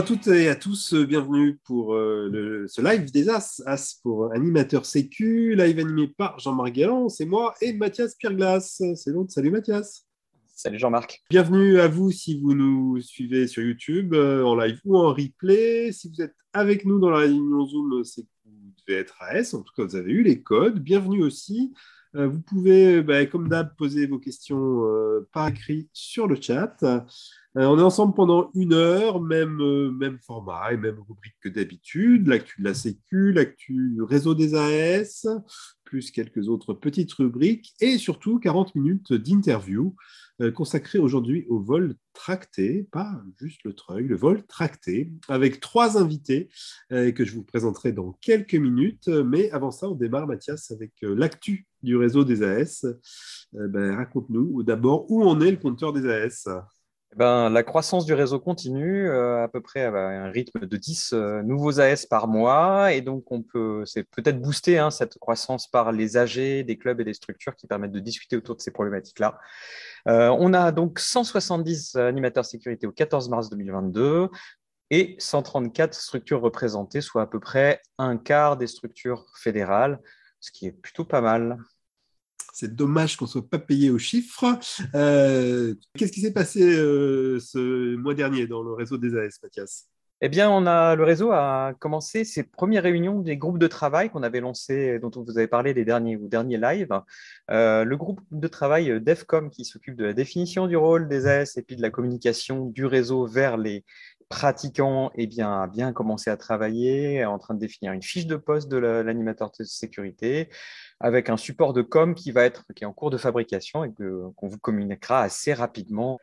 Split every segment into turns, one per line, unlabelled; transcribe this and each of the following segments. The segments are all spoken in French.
À toutes et à tous, bienvenue pour euh, ce live des As, As pour animateur sécu, live animé par Jean-Marc Galland, c'est moi et Mathias Pierglas. C'est l'autre, salut Mathias.
Salut Jean-Marc.
Bienvenue à vous si vous nous suivez sur YouTube, euh, en live ou en replay. Si vous êtes avec nous dans la réunion Zoom, c'est que vous devez être AS, en tout cas vous avez eu les codes. Bienvenue aussi. Euh, vous pouvez, bah, comme d'hab, poser vos questions par écrit sur le chat. Euh, on est ensemble pendant une heure, même, euh, même format et même rubrique que d'habitude. L'actu de la Sécu, l'actu du réseau des AS, plus quelques autres petites rubriques et surtout 40 minutes d'interview euh, consacrées aujourd'hui au vol tracté, pas juste le treuil, le vol tracté, avec trois invités que je vous présenterai dans quelques minutes. Mais avant ça, on démarre, Mathias, avec l'actu du réseau des AS. Ben, raconte-nous d'abord où en est le compteur des AS.
Eh ben, la croissance du réseau continue euh, à peu près à un rythme de 10 euh, nouveaux AS par mois. Et donc, on peut, c'est peut-être booster hein, cette croissance par les AG des clubs et des structures qui permettent de discuter autour de ces problématiques-là. Euh, on a donc 170 animateurs sécurité au 14 mars 2022 et 134 structures représentées, soit à peu près un quart des structures fédérales, ce qui est plutôt pas mal.
C'est dommage qu'on ne soit pas payé aux chiffres. Euh, qu'est-ce qui s'est passé euh, ce mois dernier dans le réseau des AS, Mathias?
Eh bien, on a, le réseau a commencé ses premières réunions des groupes de travail qu'on avait lancés, dont on vous avait parlé les derniers ou. Euh, le groupe de travail DEFCOM qui s'occupe de la définition du rôle des AS et puis de la communication du réseau vers les pratiquants eh bien, a bien commencé à travailler, en train de définir une fiche de poste de l'animateur de sécurité, avec un support de com qui va être qui est en cours de fabrication et qu'on vous communiquera assez rapidement.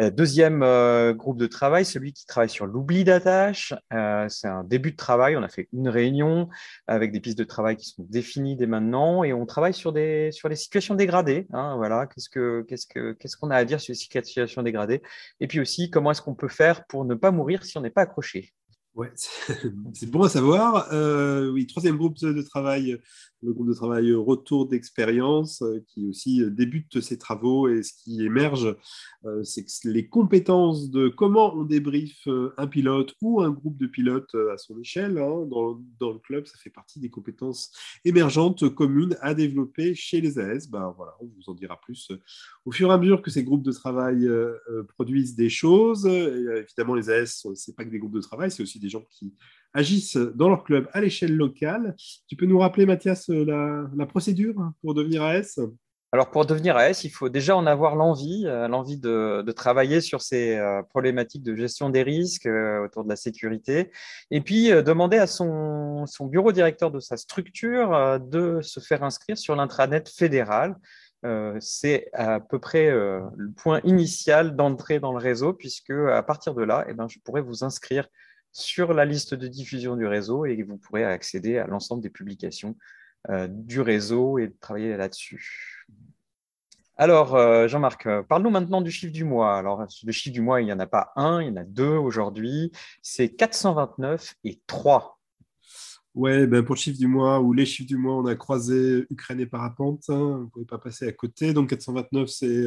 Euh, deuxième euh, groupe de travail, celui qui travaille sur l'oubli d'attache. Euh, c'est un début de travail. On a fait une réunion avec des pistes de travail qui sont définies dès maintenant et on travaille sur, des, sur les situations dégradées. Hein, voilà, qu'est-ce qu'on qu'est-ce que, qu'est-ce qu'on a à dire sur les situations dégradées? Et puis aussi, comment est-ce qu'on peut faire pour ne pas mourir si on n'est pas accroché?
Ouais, c'est bon à savoir. oui, troisième groupe de travail, le groupe de travail Retour d'expérience, euh, qui aussi euh, débute ses travaux et ce qui émerge, euh, c'est que les compétences de comment on débriefe un pilote ou un groupe de pilotes à son échelle hein, dans, dans, le club, ça fait partie des compétences émergentes communes à développer chez les AS. Ben, voilà, on vous en dira plus au fur et à mesure que ces groupes de travail produisent des choses. évidemment, les AS, ce n'est pas que des groupes de travail, c'est aussi des gens qui agissent dans leur club à l'échelle locale. Tu peux nous rappeler, Mathias, euh, la, procédure pour devenir AS
alors pour devenir AS, il faut déjà en avoir l'envie, euh, l'envie de, travailler sur ces euh, problématiques de gestion des risques autour de la sécurité, et puis demander à son, bureau directeur de sa structure de se faire inscrire sur l'intranet fédéral. c'est à peu près le point initial d'entrée dans le réseau, puisque à partir de là, eh ben, je pourrais vous inscrire sur la liste de diffusion du réseau et vous pourrez accéder à l'ensemble des publications euh, du réseau et travailler là-dessus. Alors, euh, Jean-Marc, euh, parle-nous maintenant du chiffre du mois. Alors, le chiffre du mois, il n'y en a pas un, il y en a deux aujourd'hui. C'est 429 et 3.
Ouais, ben pour le chiffre du mois ou les chiffres du mois, on a croisé Ukraine et Parapente. Hein, on ne pouvait pas passer à côté. Donc, 429, c'est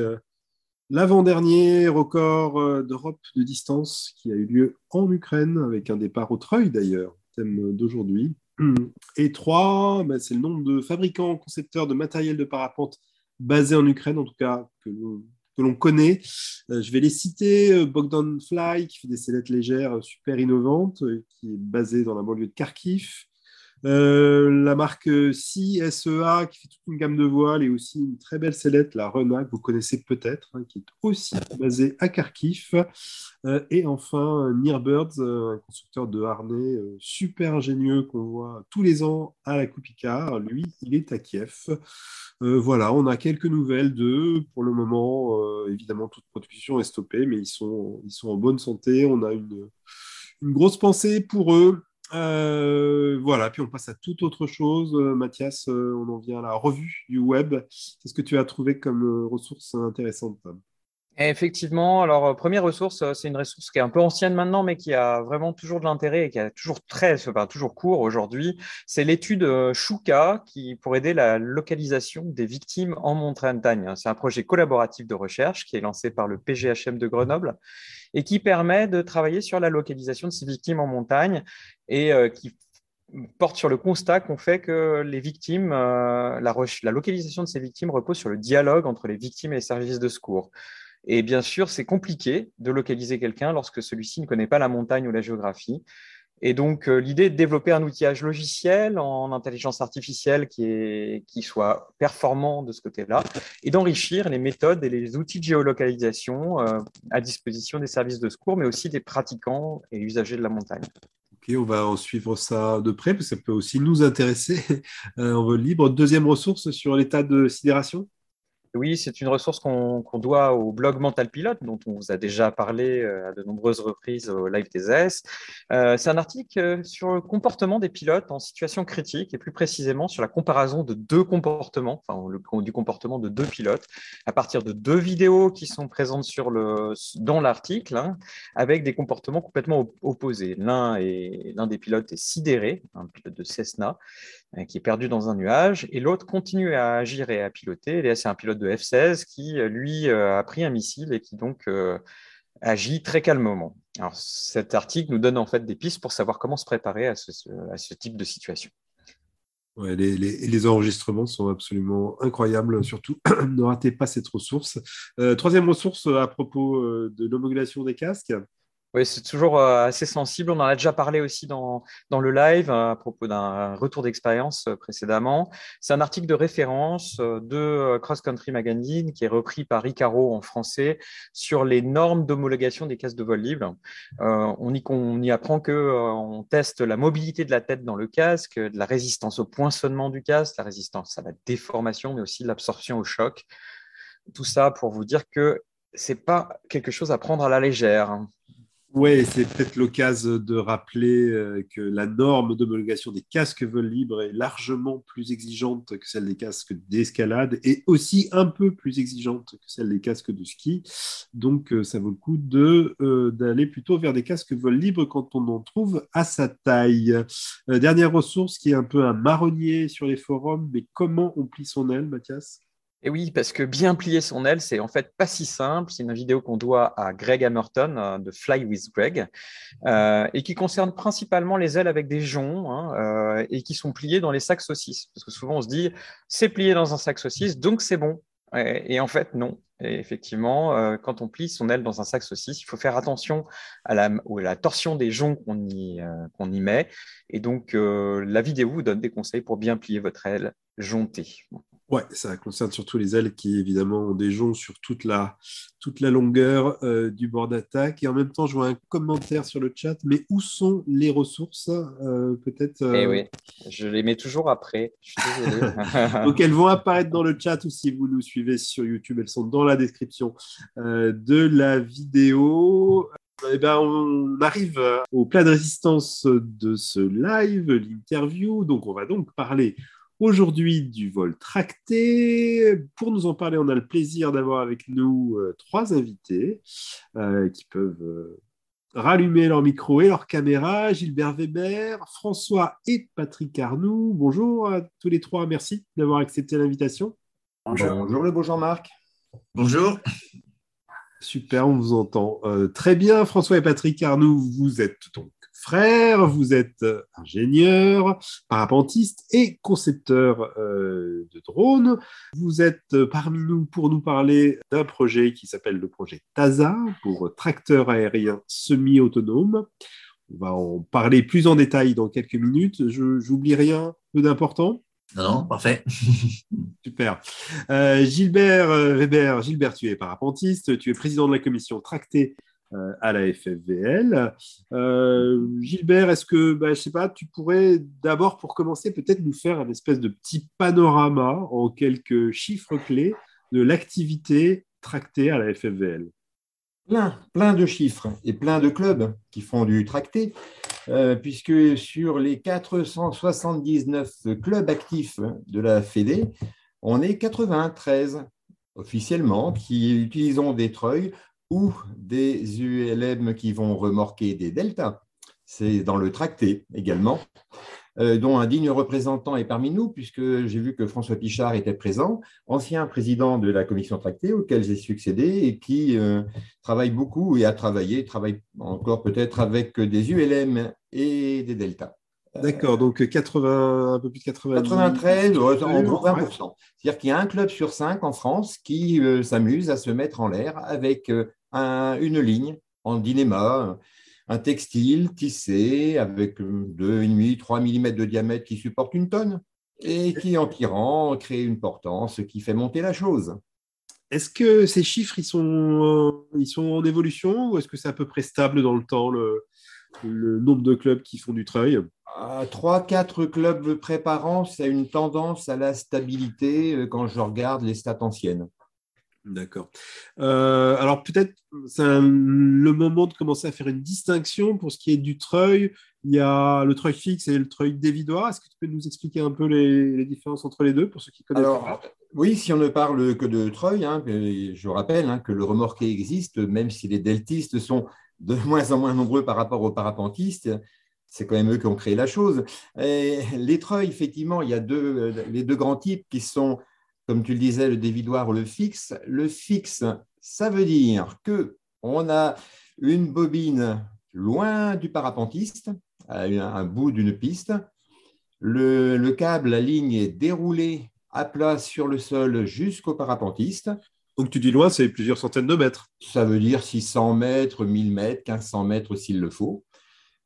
l'avant-dernier record euh, d'Europe de distance qui a eu lieu en Ukraine, avec un départ au Treuil d'ailleurs, thème d'aujourd'hui. Et 3, ben, c'est le nombre de fabricants, concepteurs de matériel de parapente basés en Ukraine, en tout cas que, l'on connaît. Euh, je vais les citer. Euh, Bogdan Fly, qui fait des sellettes légères super innovantes, qui est basé dans la banlieue de Kharkiv. Euh, la marque SEA qui fait toute une gamme de voiles et aussi une très belle sellette, la Rena, que vous connaissez peut-être, hein, qui est aussi basée à Kharkiv. Euh, et enfin, Nearbirds, euh, un constructeur de harnais super ingénieux qu'on voit tous les ans à la Coupicard. Lui, il est à Kiev. voilà, on a quelques nouvelles d'eux. Pour le moment, évidemment, toute production est stoppée, mais ils sont, ils sont en bonne santé. On a une, une grosse pensée pour eux. Euh, voilà, puis on passe à toute autre chose. Euh, Mathias, euh, on en vient à la revue du web. Qu'est-ce que tu as trouvé comme ressources intéressantes
Effectivement, alors première ressource, c'est une ressource qui est un peu ancienne maintenant, mais qui a vraiment toujours de l'intérêt et qui a toujours très, enfin, toujours court aujourd'hui. C'est l'étude Shuka qui pour aider la localisation des victimes en montagne. C'est un projet collaboratif de recherche qui est lancé par le PGHM de Grenoble et qui permet de travailler sur la localisation de ces victimes en montagne et qui porte sur le constat qu'on fait que les victimes, la, la localisation de ces victimes repose sur le dialogue entre les victimes et les services de secours. Et bien sûr, c'est compliqué de localiser quelqu'un lorsque celui-ci ne connaît pas la montagne ou la géographie. Et donc, euh, l'idée est de développer un outillage logiciel en intelligence artificielle qui, est, qui soit performant de ce côté-là et d'enrichir les méthodes et les outils de géolocalisation euh, à disposition des services de secours, mais aussi des pratiquants et usagers de la montagne.
Ok, on va en suivre ça de près, parce que ça peut aussi nous intéresser euh, en vol libre. Deuxième ressource sur l'état de sidération?
Oui, c'est une ressource qu'on doit au blog Mental Pilote, dont on vous a déjà parlé euh, à de nombreuses reprises au Live TSS. Euh, c'est un article euh, sur le comportement des pilotes en situation critique et plus précisément sur la comparaison de deux comportements, enfin du comportement de deux pilotes, à partir de deux vidéos qui sont présentes dans l'article, hein, avec des comportements complètement opposés. L'un des pilotes est sidéré, un pilote de Cessna, qui est perdu dans un nuage, et l'autre continue à agir et à piloter. Là, c'est un pilote de F-16 qui, euh, lui, euh, a pris un missile et qui donc agit très calmement. Alors, cet article nous donne en fait des pistes pour savoir comment se préparer à ce, type de situation.
Les, les, enregistrements sont absolument incroyables, surtout ne ratez pas cette ressource. troisième ressource à propos de l'homologation des casques.
Oui, c'est toujours euh, assez sensible. On en a déjà parlé aussi dans, dans le live euh, à propos d'un retour d'expérience euh, précédemment. C'est un article de référence de Cross Country Magazine qui est repris par Icaro en français sur les normes d'homologation des casques de vol libre. on, y, apprend que on teste la mobilité de la tête dans le casque, de la résistance au poinçonnement du casque, la résistance à la déformation, mais aussi l'absorption au choc. Tout ça pour vous dire que c'est pas quelque chose à prendre à la légère.
Oui, c'est peut-être l'occasion de rappeler euh, que la norme d'homologation des casques vol libre est largement plus exigeante que celle des casques d'escalade et aussi un peu plus exigeante que celle des casques de ski. Donc, euh, ça vaut le coup euh, d'aller plutôt vers des casques vol libre quand on en trouve à sa taille. dernière ressource qui est un peu un marronnier sur les forums, mais comment on plie son aile, Mathias?
Et oui, parce que bien plier son aile, c'est en fait pas si simple. C'est une vidéo qu'on doit à Greg Hammerton euh, de Fly with Greg euh, et qui concerne principalement les ailes avec des joncs hein, euh, et qui sont pliées dans les sacs saucisses. Parce que souvent on se dit c'est plié dans un sac saucisse, donc c'est bon. Et, en fait, non. Et effectivement, quand on plie son aile dans un sac saucisse, il faut faire attention à la, torsion des joncs qu'on y, qu'on y met. Et donc, la vidéo vous donne des conseils pour bien plier votre aile jontée.
Ouais, ça concerne surtout les ailes qui, évidemment, ont des joncs sur toute la, toute la longueur euh, du bord d'attaque. Et en même temps, je vois un commentaire sur le chat. Mais où sont les ressources euh, Peut-être.
Euh... Eh oui, je les mets toujours après. Je suis désolé.
Donc, elles vont apparaître dans le chat ou si vous nous suivez sur YouTube, elles sont dans la description de la vidéo. Eh ben, on arrive au plat de résistance de ce live, l'interview. Donc, on va donc parler aujourd'hui du vol tracté. Pour nous en parler, on a le plaisir d'avoir avec nous euh, trois invités euh, qui peuvent euh, rallumer leur micro et leur caméra. Gilbert Weber, François et Patrick Arnoux. Bonjour à tous les trois, merci d'avoir accepté l'invitation.
Bonjour. Bonjour le beau Jean-Marc.
Bonjour.
Super, on vous entend très bien. François et Patrick Arnoux, vous êtes donc frère, vous êtes euh, ingénieur, parapentiste et concepteur euh, de drones. Vous êtes euh, parmi nous pour nous parler d'un projet qui s'appelle le projet TASA pour tracteur aérien semi-autonome. On va en parler plus en détail dans quelques minutes. Je n'oublie rien peu d'important.
Non, non, parfait.
Super. Gilbert Weber, Gilbert, tu es parapentiste, tu es président de la commission Tracté à la FFVL. Euh, Gilbert, est-ce que, bah, je sais pas, tu pourrais d'abord, pour commencer, peut-être nous faire un espèce de petit panorama en quelques chiffres clés de l'activité tractée à la FFVL
Plein, plein de chiffres et plein de clubs qui font du tracté, euh, puisque sur les 479 clubs actifs de la FEDE, on est 93 officiellement, qui utilisons des treuils ou des ULM qui vont remorquer des deltas. C'est dans le tracté également. Euh, dont un digne représentant est parmi nous, puisque j'ai vu que François Pichard était présent, ancien président de la commission tractée, auquel j'ai succédé, et qui euh, travaille beaucoup et a travaillé, travaille encore peut-être avec des ULM et des deltas.
D'accord, donc 80, un peu plus de 80.
93, en gros 20%. C'est-à-dire qu'il y a un club sur cinq en France qui euh, s'amuse à se mettre en l'air avec une ligne en dinéma, un textile tissé avec 2,5, 3 mm de diamètre qui supporte une tonne et qui, en tirant, crée une portance qui fait monter la chose.
Est-ce que ces chiffres, ils sont, euh, ils sont en évolution ou est-ce que c'est à peu près stable dans le temps, le, nombre de clubs qui font du treuil?
3-4 clubs préparants, c'est une tendance à la stabilité euh, quand je regarde les stats anciennes.
D'accord. Euh, alors peut-être c'est le moment de commencer à faire une distinction pour ce qui est du treuil. Il y a le treuil fixe et le treuil dévidoir. Est-ce que tu peux nous expliquer un peu les, différences entre les deux pour ceux qui connaissent
alors, Oui, si on ne parle que de treuil, hein, je rappelle hein, que le remorqué existe, même si les deltistes sont de moins en moins nombreux par rapport aux parapentistes. C'est quand même eux qui ont créé la chose. les treuils, effectivement, il y a deux, les deux grands types qui sont comme tu le disais, le dévidoir ou le fixe. Le fixe, ça veut dire que on a une bobine loin du parapentiste, à un bout d'une piste. Le, câble, la ligne est déroulée à plat sur le sol jusqu'au parapentiste.
Donc tu dis loin, c'est plusieurs centaines de mètres.
Ça veut dire 600 mètres, 1000 mètres, 1500 mètres s'il le faut.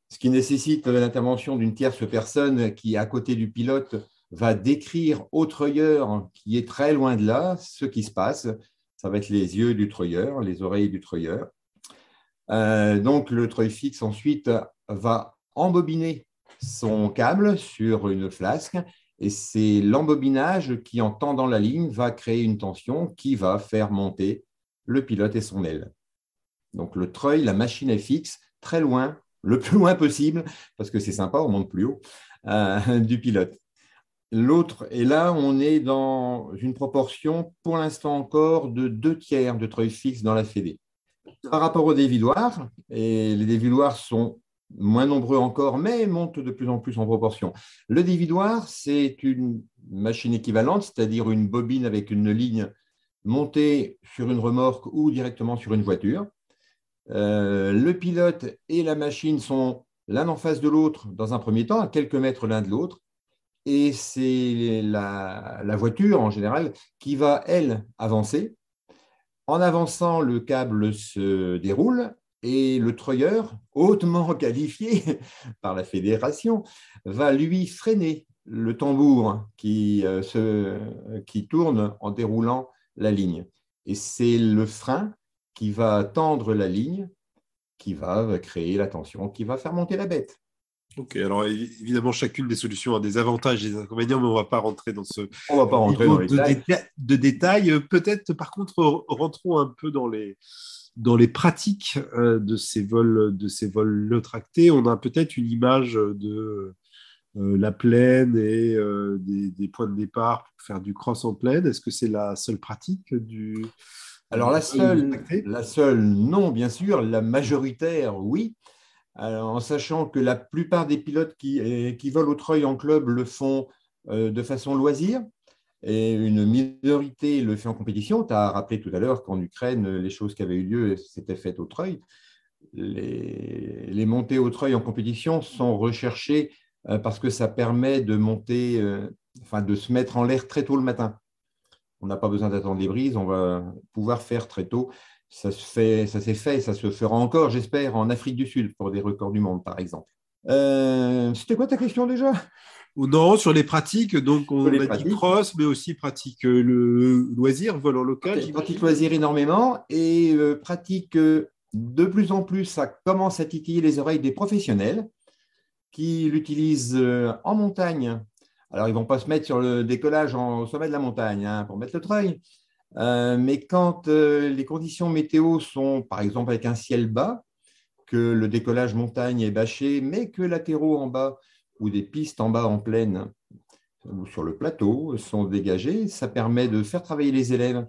Ce qui nécessite l'intervention d'une tierce personne qui, à côté du pilote, va décrire au treuilleur qui est très loin de là ce qui se passe. Ça va être les yeux du treuilleur, les oreilles du treuilleur. Euh, donc le treuil fixe ensuite va embobiner son câble sur une flasque et c'est l'embobinage qui, en tendant la ligne, va créer une tension qui va faire monter le pilote et son aile. Donc le treuil, la machine est fixe, très loin, le plus loin possible, parce que c'est sympa, on monte plus haut, euh, du pilote. L'autre, et là, on est dans une proportion, pour l'instant encore, de deux tiers de treuil fixe dans la Fédé. Par rapport aux dévidoirs, et les dévidoirs sont moins nombreux encore, mais montent de plus en plus en proportion. Le dévidoir, c'est une machine équivalente, c'est-à-dire une bobine avec une ligne montée sur une remorque ou directement sur une voiture. Euh, le pilote et la machine sont l'un en face de l'autre dans un premier temps, à quelques mètres l'un de l'autre et c'est la, voiture en général qui va, elle, avancer. En avançant, le câble se déroule et le treuilleur, hautement qualifié par la fédération, va lui freiner le tambour qui, euh, qui tourne en déroulant la ligne. Et c'est le frein qui va tendre la ligne, qui va créer la tension, qui va faire monter la bête.
Ok, alors évidemment, chacune des solutions a des avantages et des inconvénients, mais on ne va pas rentrer dans ce
on va pas rentrer dans les
de, détails. Euh, peut-être, par contre, rentrons un peu dans les, dans les pratiques euh, de ces vols, de ces vols tractés. On a peut-être une image de euh, la plaine et des, points de départ pour faire du cross en plaine. Est-ce que c'est la seule pratique du
alors la seule, la seule, non, bien sûr. La majoritaire, oui en sachant que la plupart des pilotes qui, qui volent au treuil en club le font euh, de façon loisir et une minorité le fait en compétition. Tu as rappelé tout à l'heure qu'en Ukraine, les choses qui avaient eu lieu s'étaient faites au treuil. Les, montées au treuil en compétition sont recherchées euh, parce que ça permet de monter, euh, enfin de se mettre en l'air très tôt le matin. On n'a pas besoin d'attendre les brises, on va pouvoir faire très tôt ça se fait, ça s'est fait, ça se fera encore, j'espère, en Afrique du Sud pour des records du monde, par exemple. Euh, c'était quoi ta question déjà?
Non, sur les pratiques, donc on a dit cross, mais aussi pratique euh, le loisir, vol en local.
Okay, pratique loisir énormément et euh, pratique de plus en plus, ça commence à titiller les oreilles des professionnels qui l'utilisent en montagne. Alors, ils ne vont pas se mettre sur le décollage au sommet de la montagne hein, pour mettre le treuil, euh, mais quand euh, les conditions météo sont, par exemple, avec un ciel bas, que le décollage montagne est bâché, mais que latéraux en bas ou des pistes en bas en plaine ou sur le plateau sont dégagées, ça permet de faire travailler les élèves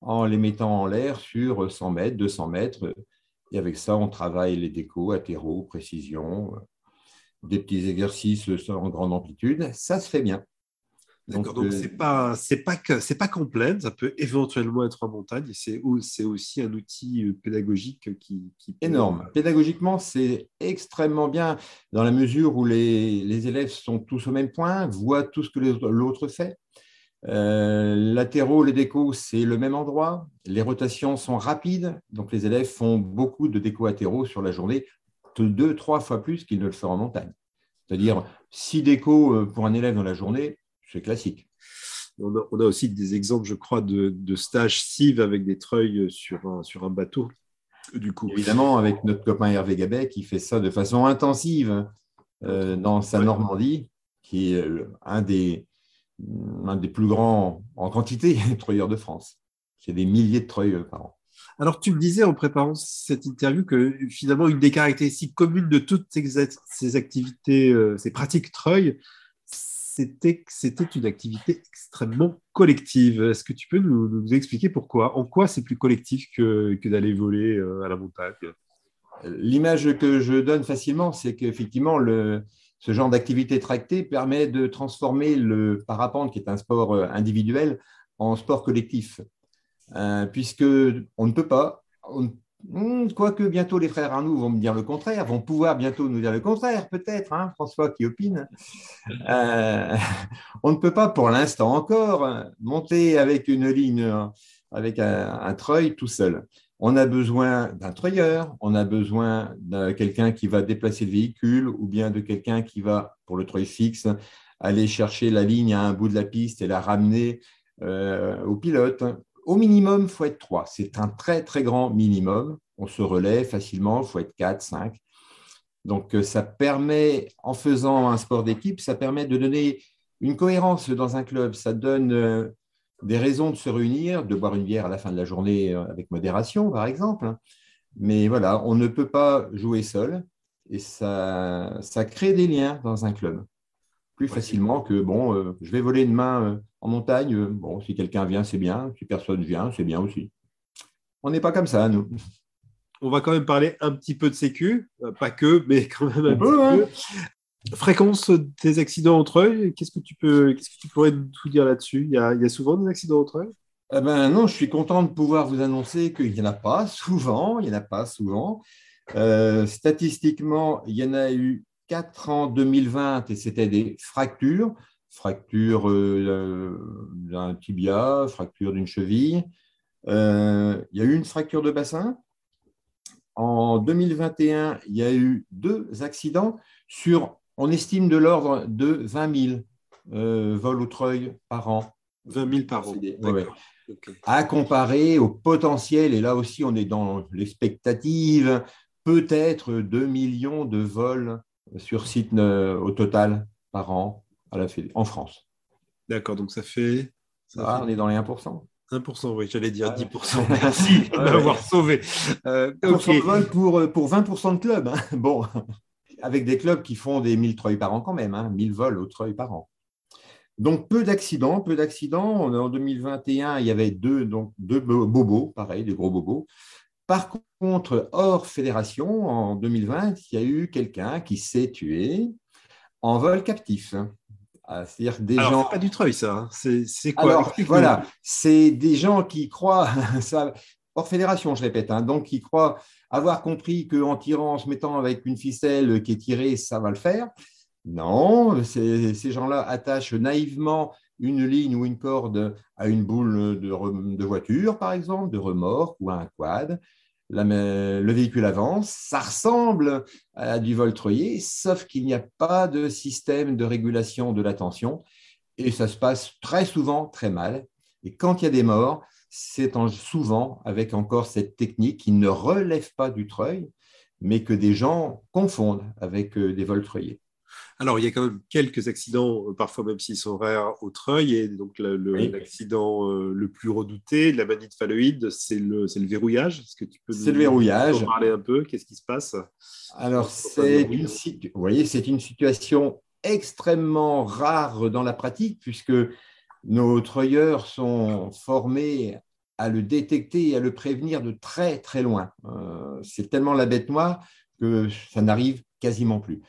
en les mettant en l'air sur 100 mètres, 200 mètres. Et avec ça, on travaille les décos, athéro, précision, des petits exercices en grande amplitude. Ça se fait bien.
D'accord, donc, c'est pas c'est pas que c'est pas complet, ça peut éventuellement être en montagne c'est c'est aussi un outil euh, pédagogique qui, qui
énorme. Pédagogiquement, c'est extrêmement bien dans la mesure où les, les, élèves sont tous au même point, voient tout ce que l'autre fait. Euh, L'atéro, les décos, c'est le même endroit. Les rotations sont rapides, donc les élèves font beaucoup de déco atéro sur la journée, deux, trois fois plus qu'ils ne le font en montagne. C'est-à-dire six décos euh, pour un élève dans la journée, c'est classique.
On a, aussi des exemples, je crois, de, de stages cives avec des treuils sur un, sur un bateau.
Du coup. Évidemment, avec notre copain Hervé Gabet qui fait ça de façon intensive euh, dans sa Normandie, qui est un des, un des plus grands en quantité treuilleurs de France. C'est des milliers de treuils par an.
Alors, tu me disais en préparant cette interview que finalement, une des caractéristiques communes de toutes ces, activités, euh, ces pratiques treuil, c'était une activité extrêmement collective. Est-ce que tu peux nous, expliquer pourquoi? En quoi c'est plus collectif que, d'aller voler euh, à la montagne?
L'image que je donne facilement, c'est qu'effectivement, ce genre d'activité tractée permet de transformer le parapente, qui est un sport euh, individuel, en sport collectif. Euh, puisque on ne peut pas, Hmm, quoique bientôt les frères Arnoux vont me dire le contraire, vont pouvoir bientôt nous dire le contraire, peut-être, hein, François qui opine. Euh, on ne peut pas pour l'instant encore monter avec une ligne, avec un, treuil tout seul. On a besoin d'un treuilleur, on a besoin de quelqu'un qui va déplacer le véhicule ou bien de quelqu'un qui va, pour le treuil fixe, aller chercher la ligne à un bout de la piste et la ramener euh, au pilote. Au minimum, il faut être 3. C'est un très, très grand minimum. On se relaie facilement, il faut être 4, 5. Donc, euh, ça permet, en faisant un sport d'équipe, ça permet de donner une cohérence dans un club. Ça donne euh, des raisons de se réunir, de boire une bière à la fin de la journée euh, avec modération, par exemple. Mais voilà, on ne peut pas jouer seul et ça, ça crée des liens dans un club plus facilement que bon, euh, je vais voler une main en montagne. Euh, bon, si quelqu'un vient, c'est bien. Si personne vient, c'est bien aussi. On n'est pas comme ça, nous.
On va quand même parler un petit peu de sécu, pas que, mais quand même un peu. Hein. Fréquence des accidents entre eux, qu'est-ce que tu peux, qu'est-ce que tu pourrais nous dire là-dessus? Il, y, a, souvent des accidents entre eux?
Eh ben non, je suis content de pouvoir vous annoncer qu'il n'y en a pas souvent, il n'y en a pas souvent. statistiquement, il y en a eu 4 en 2020 et c'était des fractures, fracture euh, d'un tibia, fracture d'une cheville. Euh, il y a eu une fracture de bassin. En 2021, il y a eu deux accidents sur, on estime de l'ordre de 20 000 euh, vols au treuil par an.
20 000 par an.
À comparer au potentiel, et là aussi on est dans l'expectative, peut-être 2 millions de vols sur site au total par an à la en France.
D'accord, donc ça fait.
Ça on est dans les 1%.
1%, oui, j'allais dire 10%. Merci de m'avoir sauvé.
Euh, pour, euh, pour 20% de clubs. Hein. Bon, avec des clubs qui font des 1000 treuils par an quand même, hein, 1000 vols au treuil par an. Donc, peu d'accidents, peu d'accidents. En 2021, il y avait deux, donc, deux bobos, pareil, des gros bobos. Par contre, hors fédération, en 2020, il y a eu quelqu'un qui s'est tué en vol captif.
C'est-à-dire des gens. pas du treuil, ça. Hein. C'est quoi
Alors, voilà, c'est des gens qui croient, ça, hors fédération, je répète, hein, donc qui croient avoir compris qu'en tirant, en se mettant avec une ficelle qui est tirée, ça va le faire. Non, ces gens-là attachent naïvement une ligne ou une corde à une boule de, de voiture, par exemple, de remorque ou à un quad le véhicule avance, ça ressemble à du vol treuillé, sauf qu'il n'y a pas de système de régulation de la tension et ça se passe très souvent très mal. Et quand il y a des morts, c'est souvent avec encore cette technique qui ne relève pas du treuil, mais que des gens confondent avec euh, des treuillés.
Alors, il y a quand même quelques accidents, euh, parfois même s'ils sont rares, au treuil. Et donc, l'accident euh, le, plus redouté, la manite phalloïde, c'est le, le, verrouillage.
Est-ce que tu peux nous, le verrouillage.
parler un peu? Qu'est-ce qui se passe?
Alors, c'est une, vous voyez, c'est une situation extrêmement rare dans la pratique, puisque nos treuilleurs sont formés à le détecter et à le prévenir de très très loin. Euh, c'est tellement la bête noire que ça n'arrive quasiment plus.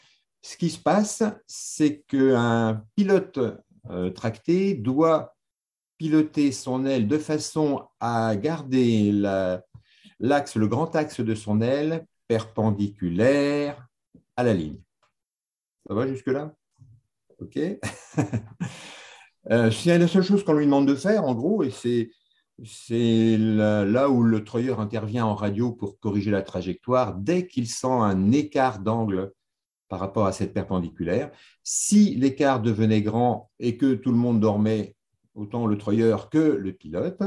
Ce qui se passe, c'est qu'un pilote euh, tracté doit piloter son aile de façon à garder l'axe, le grand axe de son aile perpendiculaire à la ligne. Ça va jusque-là? OK euh, C'est la seule chose qu'on lui demande de faire, en gros, et c'est là où le treuilleur intervient en radio pour corriger la trajectoire dès qu'il sent un écart d'angle par rapport à cette perpendiculaire. Si l'écart devenait grand et que tout le monde dormait, autant le treuilleur que le pilote,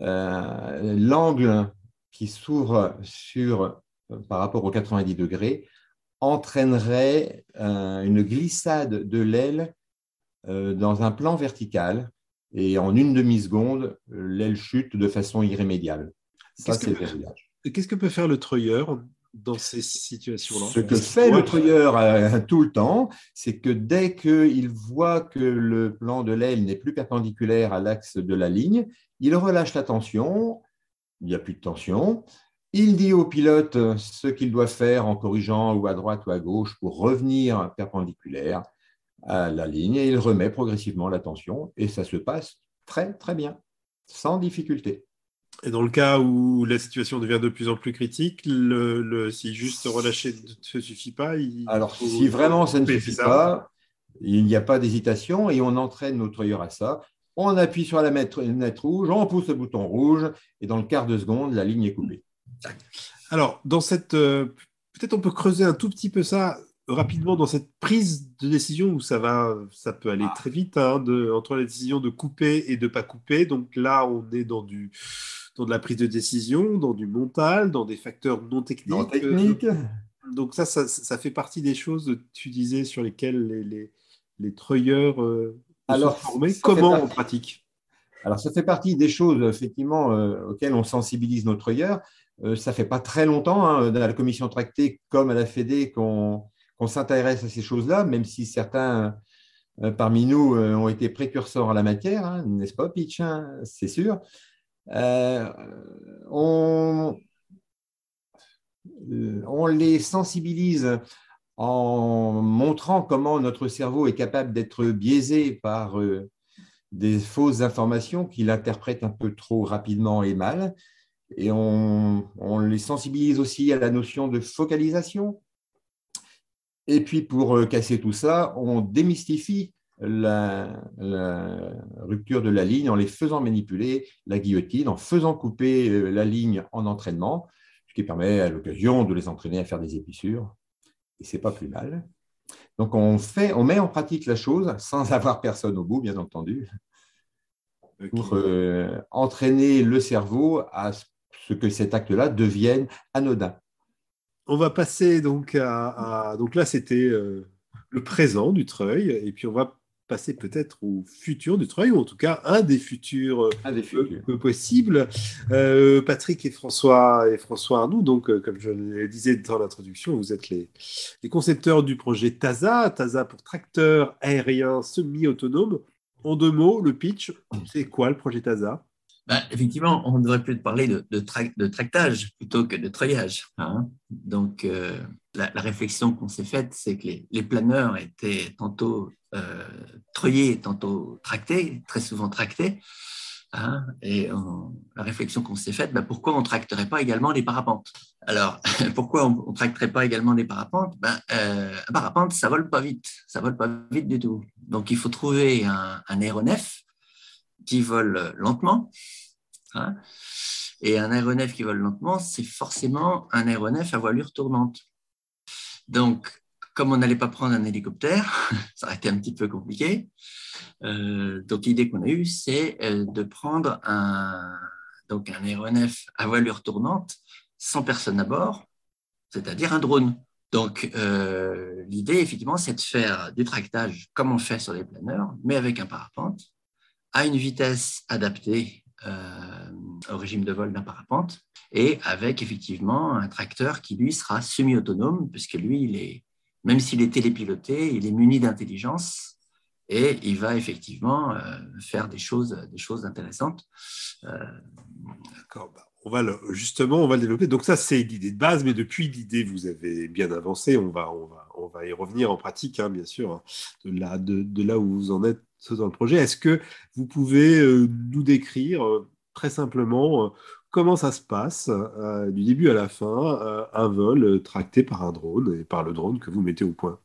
euh, l'angle qui s'ouvre sur par rapport aux 90 degrés entraînerait euh, une glissade de l'aile euh, dans un plan vertical et en une demi-seconde, l'aile chute de façon irrémédiable.
Ça, c'est Qu'est-ce que peut faire le treuilleur dans ces situations-là
Ce que fait le treuilleur euh, tout le temps, c'est que dès qu'il voit que le plan de l'aile n'est plus perpendiculaire à l'axe de la ligne, il relâche la tension, il n'y a plus de tension, il dit au pilote ce qu'il doit faire en corrigeant ou à droite ou à gauche pour revenir perpendiculaire à la ligne et il remet progressivement la tension et ça se passe très très bien, sans difficulté.
Et dans le cas où la situation devient de plus en plus critique, le, si juste relâcher ne suffit pas,
alors si vraiment ça ne suffit pas, il n'y a pas d'hésitation et on entraîne notre treuilleur à ça. On appuie sur la lunette rouge, on pousse le bouton rouge et dans le quart de seconde, la ligne est coupée.
Alors, dans cette, euh, peut-être on peut creuser un tout petit peu ça rapidement dans cette prise de décision où ça va, ça peut aller ah. très vite hein, de, entre la décision de couper et de pas couper. Donc là, on est dans du dans de la prise de décision, dans du mental, dans des facteurs non techniques. donc ça, ça, fait partie des choses, tu disais, sur lesquelles les, les, les treuilleurs euh, Alors, sont formés. Comment en pratique?
Alors ça fait partie des choses, effectivement, euh, auxquelles on sensibilise nos treuilleurs. Euh, ça fait pas très longtemps, hein, dans la commission tractée comme à la Fédé, qu'on s'intéresse à ces choses-là, même si certains euh, parmi nous euh, ont été précurseurs en la matière, hein, n'est-ce pas, Pitch hein, C'est sûr. Euh, on, les sensibilise en montrant comment notre cerveau est capable d'être biaisé par des fausses informations qu'il interprète un peu trop rapidement et mal. Et on, on les sensibilise aussi à la notion de focalisation, et puis, pour euh, casser tout ça, on démystifie la, rupture de la ligne en les faisant manipuler la guillotine, en faisant couper euh, la ligne en entraînement, ce qui permet à l'occasion de les entraîner à faire des épissures. Et c'est pas plus mal. Donc, on, fait, on met en pratique la chose sans avoir personne au bout, bien entendu, pour euh, entraîner le cerveau à ce que cet acte-là devienne anodin
on va passer donc à, donc là c'était euh, le présent du treuil et puis on va passer peut-être au futur du treuil ou en tout cas un des futurs, euh, possibles. Euh, Patrick et François et François Arnoux, donc comme je le disais dans l'introduction, vous êtes les, les, concepteurs du projet TASA, TASA pour tracteur aérien semi-autonome. En deux mots, le pitch, c'est quoi le projet TASA?
Bah, effectivement, on devrait plus parler de, de, de, tractage plutôt que de treuillage. Hein. Donc, euh, la, réflexion qu'on s'est faite, c'est que les, planeurs étaient tantôt euh, tantôt tractés, très souvent tractés. Hein. et la réflexion qu'on s'est faite, bah, pourquoi on ne tracterait pas également les parapentes? Alors, pourquoi on ne tracterait pas également les parapentes? Ben, euh, Un parapente, ça vole pas vite, ça vole pas vite du tout. Donc, il faut trouver un, un aéronef qui vole lentement. Hein. et un aéronef qui vole lentement, c'est forcément un aéronef à voilure tournante. Donc, comme on n'allait pas prendre un hélicoptère, ça aurait été un petit peu compliqué. Euh, donc, l'idée qu'on a eue, c'est euh, de prendre un, donc un aéronef à voilure tournante sans personne à bord, c'est-à-dire un drone. Donc, euh, l'idée, effectivement, c'est de faire du tractage comme on fait sur les planeurs, mais avec un parapente à une vitesse adaptée au régime de vol d'un parapente et avec effectivement un tracteur qui lui sera semi-autonome puisque lui, il est, même s'il est télépiloté, il est muni d'intelligence et il va effectivement faire des choses, intéressantes.
D'accord. Bah, justement, on va le développer. Donc ça, c'est l'idée de base, mais depuis l'idée, vous avez bien avancé. On va, y revenir en pratique, hein, bien sûr, hein, de là, où vous en êtes dans le projet. Est-ce que vous pouvez euh, nous décrire euh, très simplement euh, comment ça se passe du début à la fin, un vol tracté par un drone et par le drone que vous mettez au point?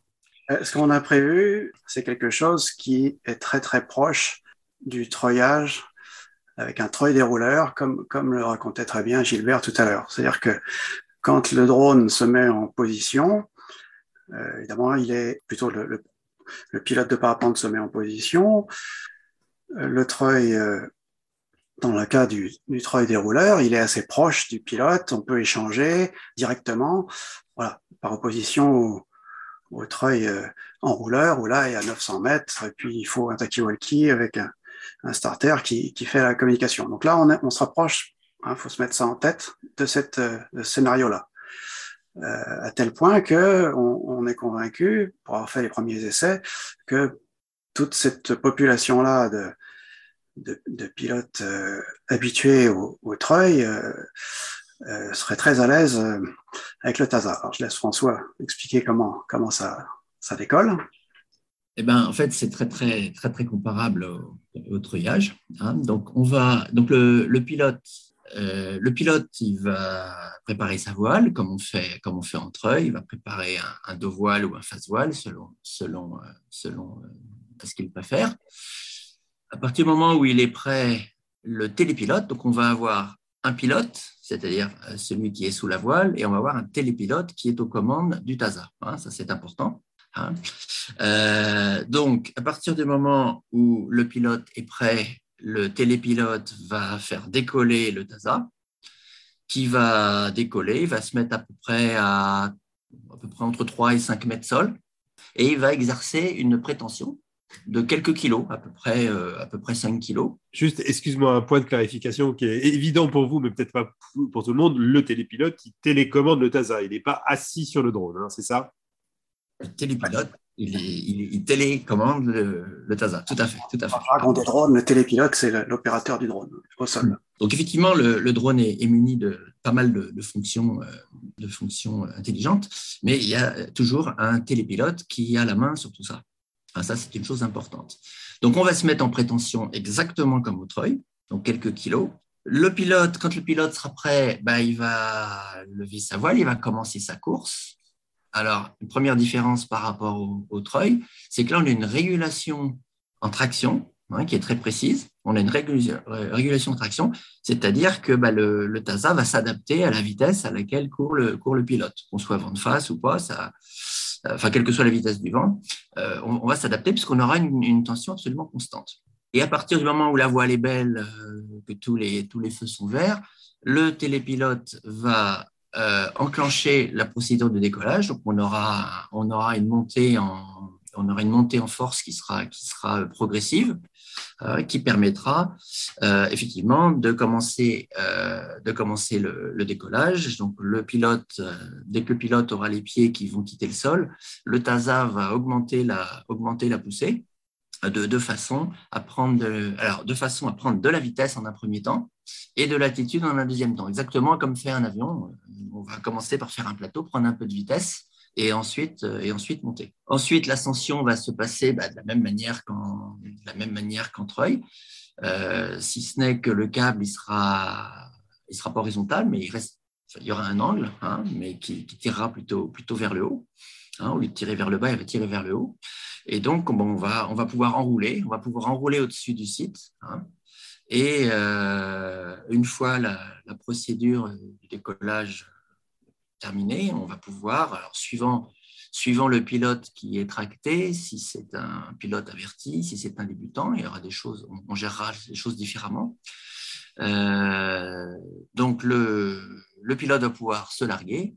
Ce qu'on a prévu, c'est quelque chose qui est très très proche du treuillage avec un treuil dérouleur, comme, comme le racontait très bien Gilbert tout à l'heure. C'est-à-dire que quand le drone se met en position, euh, évidemment, il est plutôt le, le, pilote de parapente se met en position. Euh, le treuil, euh, dans le cas du, du treuil dérouleur, il est assez proche du pilote. On peut échanger directement, voilà, par opposition au, au treuil euh, enrouleur où là, il est à 900 mètres et puis il faut un talkie-walkie avec un, un starter qui, qui, fait la communication. Donc là, on, on se rapproche, il hein, faut se mettre ça en tête, de, cette, euh, de ce scénario-là. Euh, à tel point que on, on, est convaincu, pour avoir fait les premiers essais, que toute cette population-là de, de, pilotes euh, habitués au, treuil euh, serait très à l'aise euh, avec le TASA. Je laisse François expliquer comment, comment ça, ça décolle.
Eh ben, en fait, c'est très, très, très, très comparable au, treuillage. Hein. Donc, on va, donc le, pilote, le pilote, il va préparer sa voile, comme on fait, comme on fait en treuil. Il va préparer un, un dos voile ou un face voile, selon, selon, selon ce qu'il préfère. À partir du moment où il est prêt, le télépilote, donc on va avoir un pilote, c'est-à-dire euh, celui qui est sous la voile, et on va avoir un télépilote qui est aux commandes du TASA. Hein, ça, c'est important. Hein. Euh, donc, à partir du moment où le pilote est prêt, le télépilote va faire décoller le TASA, qui va décoller, va se mettre à peu près à, à peu près entre 3 et 5 mètres sol, et il va exercer une prétention de quelques kilos, à peu près, euh, à peu près 5 kilos.
Juste, excuse-moi, un point de clarification qui est évident pour vous, mais peut-être pas pour tout le monde. Le télépilote, il télécommande le TASA. Il n'est pas assis sur le drone, hein, c'est ça?
Le télépilote, il, il, il télécommande le, le, TASA. Tout à fait. Tout à fait.
Dragon des drones, le télépilote, c'est l'opérateur du drone au sol.
Donc, effectivement, le, le drone est, est, muni de pas mal de, de, fonctions, euh, de fonctions intelligentes, mais il y a toujours un télépilote qui a la main sur tout ça. Enfin, ça, c'est une chose importante. Donc, on va se mettre en prétention exactement comme au treuil, donc quelques kilos. Le pilote, quand le pilote sera prêt, ben, il va lever sa voile, il va commencer sa course. Alors, une première différence par rapport au, au treuil, c'est que là, on a une régulation en traction hein, qui est très précise. On a une régulation de traction, c'est-à-dire que bah, le, le, TASA va s'adapter à la vitesse à laquelle court le, court le pilote, qu'on soit vent de face ou pas, ça, enfin, quelle que soit la vitesse du vent, euh, on, va s'adapter puisqu'on aura une, tension absolument constante. Et à partir du moment où la voile est belle, euh, que tous les, tous les feux sont verts, le télépilote va euh, enclencher la procédure de décollage. Donc, on aura, on aura une montée en, on aura une montée en force qui sera, qui sera progressive, euh, qui permettra euh, effectivement de commencer, euh, de commencer le, décollage. Donc, le pilote, dès que le pilote aura les pieds qui vont quitter le sol, le TASA va augmenter la, augmenter la poussée de, de, façon à prendre de, alors, de façon à prendre de la vitesse en un premier temps et de l'altitude en un deuxième temps. Exactement comme fait un avion. On va commencer par faire un plateau, prendre un peu de vitesse et ensuite, euh, et ensuite monter. Ensuite, l'ascension va se passer bah, de la même manière qu'en la même manière qu'en treuil, si ce n'est que le câble il sera il sera pas horizontal, mais il reste il y aura un angle, hein, mais qui, qui, tirera plutôt plutôt vers le haut. Hein, au lieu de tirer vers le bas, il va tirer vers le haut. Et donc, bon, on va on va pouvoir enrouler, on va pouvoir enrouler au-dessus du site. Hein, et euh, une fois la, la, procédure du décollage terminée, on va pouvoir, suivant, le pilote qui est tracté, si c'est un pilote averti, si c'est un débutant, il y aura des choses, on, gérera les choses différemment. Euh, donc le, pilote va pouvoir se larguer,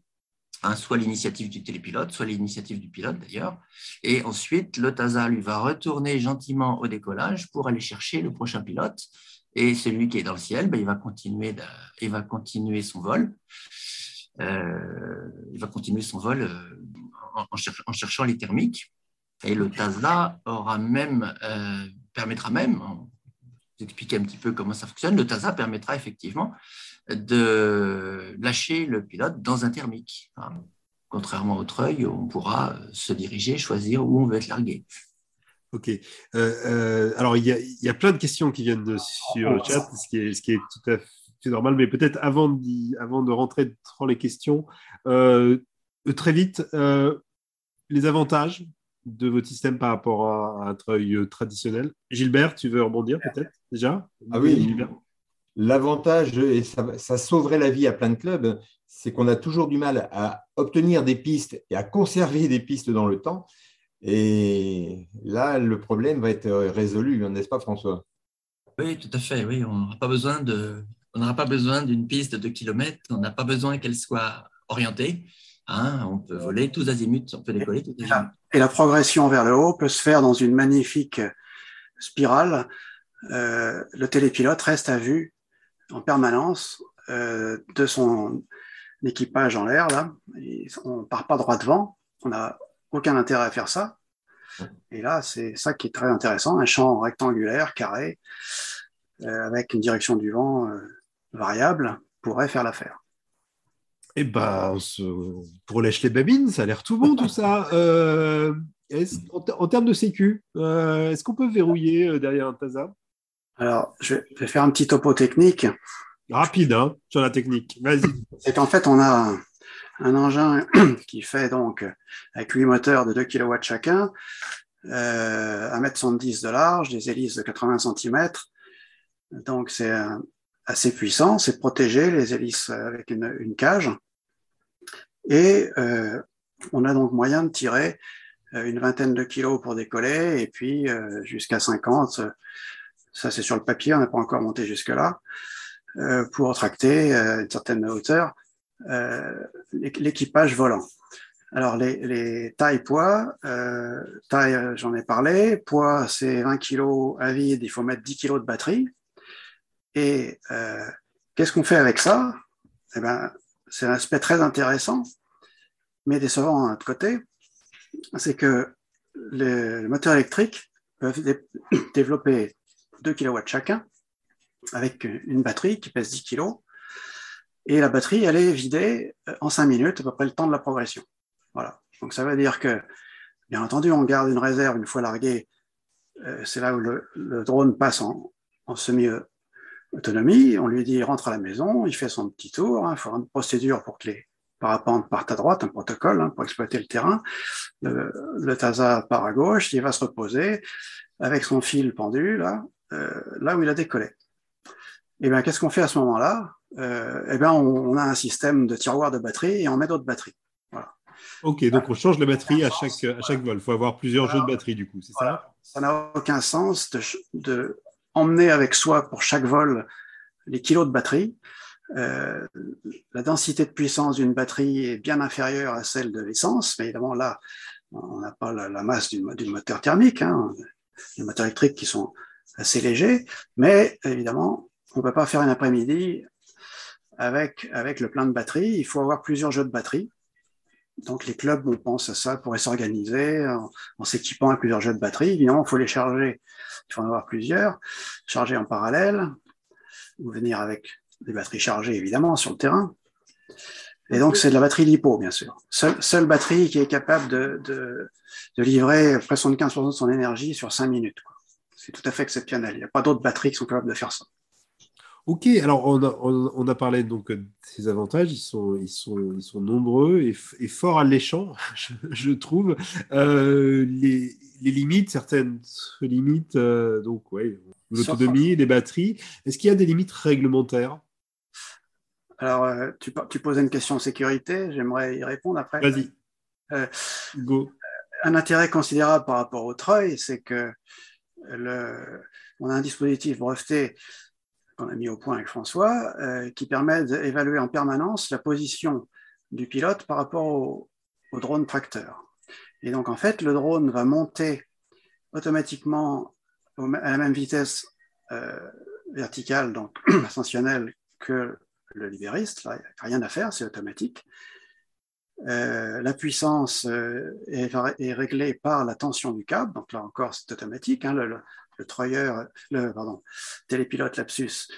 hein, soit l'initiative du télépilote, soit l'initiative du pilote d'ailleurs, et ensuite le TASA lui va retourner gentiment au décollage pour aller chercher le prochain pilote et celui qui est dans le ciel, ben, il va continuer son vol. Euh, il va continuer son vol euh, en, en, cher, en, cherchant les thermiques. Et le TASA aura même, euh, permettra même, expliquer un petit peu comment ça fonctionne, le TASA permettra effectivement de lâcher le pilote dans un thermique. Contrairement au treuil, on pourra se diriger, choisir où on veut être largué.
Ok. Alors, il y, a, plein de questions qui viennent sur le chat, ce qui est, tout à fait normal, mais peut-être avant, avant, de rentrer dans les questions, euh, très vite, les avantages de votre système par rapport à, un treuil traditionnel. Gilbert, tu veux rebondir peut-être déjà?
Ah oui, L'avantage, et ça, ça, sauverait la vie à plein de clubs, c'est qu'on a toujours du mal à obtenir des pistes et à conserver des pistes dans le temps. Et là, le problème va être résolu, n'est-ce pas, François?
Oui, tout à fait. Oui, on n'aura pas besoin de, on n'aura pas besoin d'une piste de 2 km. On n'a pas besoin qu'elle soit orientée. Hein. on peut voler tous azimuts, on peut décoller tous azimuts.
Et la progression vers le haut peut se faire dans une magnifique spirale. Euh, le télépilote reste à vue en permanence euh, de son équipage en l'air. Là, on part pas droit devant. On n'a aucun intérêt à faire ça. Et là, c'est ça qui est très intéressant, un champ rectangulaire, carré, euh, avec une direction du vent variable, pourrait faire l'affaire.
Eh ben, pour lèche les babines, ça a l'air tout bon tout ça. Euh, en, termes de sécu, est-ce qu'on peut verrouiller derrière un TASA?
Alors, je vais faire un petit topo technique.
Rapide, hein, sur la technique. Vas-y.
C'est qu'en fait, on a un engin qui fait donc, avec 8 moteurs de 2 kW chacun, euh, 1m70 de large, des hélices de 80 cm. Donc c'est assez puissant, c'est protégé, les hélices avec une, cage. Et euh, on a donc moyen de tirer euh, une vingtaine de kilos pour décoller et puis euh, jusqu'à 50. Ça c'est sur le papier, on n'a pas encore monté jusque-là. Euh, pour tracter une certaine hauteur. Euh, l'équipage volant. Alors, les, les tailles poids, euh, taille, euh, j'en ai parlé. Poids, c'est 20 kg à vide, il faut mettre 10 kg de batterie. Et euh, qu'est-ce qu'on fait avec ça? Eh ben, C'est un aspect très intéressant, mais décevant d'un autre côté. C'est que les, moteurs électriques peuvent développer 2 kW chacun avec une batterie qui pèse 10 kg et la batterie, elle est vidée euh, en 5 minutes, à peu près le temps de la progression. Voilà. Donc ça veut dire que, bien entendu, on garde une réserve une fois largué. Euh, c'est là où le, drone passe en, semi-autonomie. On lui dit, rentre à la maison, il fait son petit tour. Hein. il faut une procédure pour que les parapentes partent à droite, un protocole hein, pour exploiter le terrain. Le, le TASA part à gauche, il va se reposer avec son fil pendu là, euh, là où il a décollé. Et eh bien, qu'est-ce qu'on fait à ce moment-là? Euh, Eh bien, on, a un système de tiroir de batterie et on met d'autres batteries. Voilà.
Ok, donc on change la batterie à chaque, à chaque vol. Il faut avoir plusieurs jeux de batterie, du coup, c'est ça?
Ça n'a aucun sens de, de, emmener avec soi pour chaque vol les kilos de batterie. Euh, la densité de puissance d'une batterie est bien inférieure à celle de l'essence, mais évidemment là, on n'a pas la, masse du, moteur thermique, hein, des moteurs électriques qui sont assez légers, mais évidemment, on ne peut pas faire un après-midi avec, avec le plein de batterie. Il faut avoir plusieurs jeux de batterie. Donc les clubs, on pense à ça, pourraient s'organiser en, s'équipant à plusieurs jeux de batterie. Évidemment, il faut les charger. Il faut en avoir plusieurs, charger en parallèle, ou venir avec des batteries chargées, évidemment, sur le terrain. Et donc, c'est de la batterie LiPo, bien sûr. Seule, batterie qui est capable de, de, de livrer 75% de son énergie sur 5 minutes. C'est tout à fait exceptionnel. Il n'y a pas d'autres batteries qui sont capables de faire ça.
Ok, alors on a, parlé donc de ces avantages, ils sont, ils sont, ils sont nombreux et, fort alléchants, je, trouve. Euh, les, limites, certaines limites, euh, donc ouais, l'autonomie, les batteries. Est-ce qu'il y a des limites réglementaires?
Alors, euh, tu, tu posais une question de sécurité, j'aimerais y répondre après.
Vas-y. Go.
Un intérêt considérable par rapport au treuil, c'est que le, on a un dispositif breveté qu'on a mis au point avec François, euh, qui permet d'évaluer en permanence la position du pilote par rapport au, drone tracteur. Et donc, en fait, le drone va monter automatiquement à la même vitesse euh, verticale, donc ascensionnelle, que le libériste. Là, il n'y a rien à faire, c'est automatique. la puissance est, réglée par la tension du câble, donc là encore c'est automatique, hein, le, le, pardon, télépilote lapsus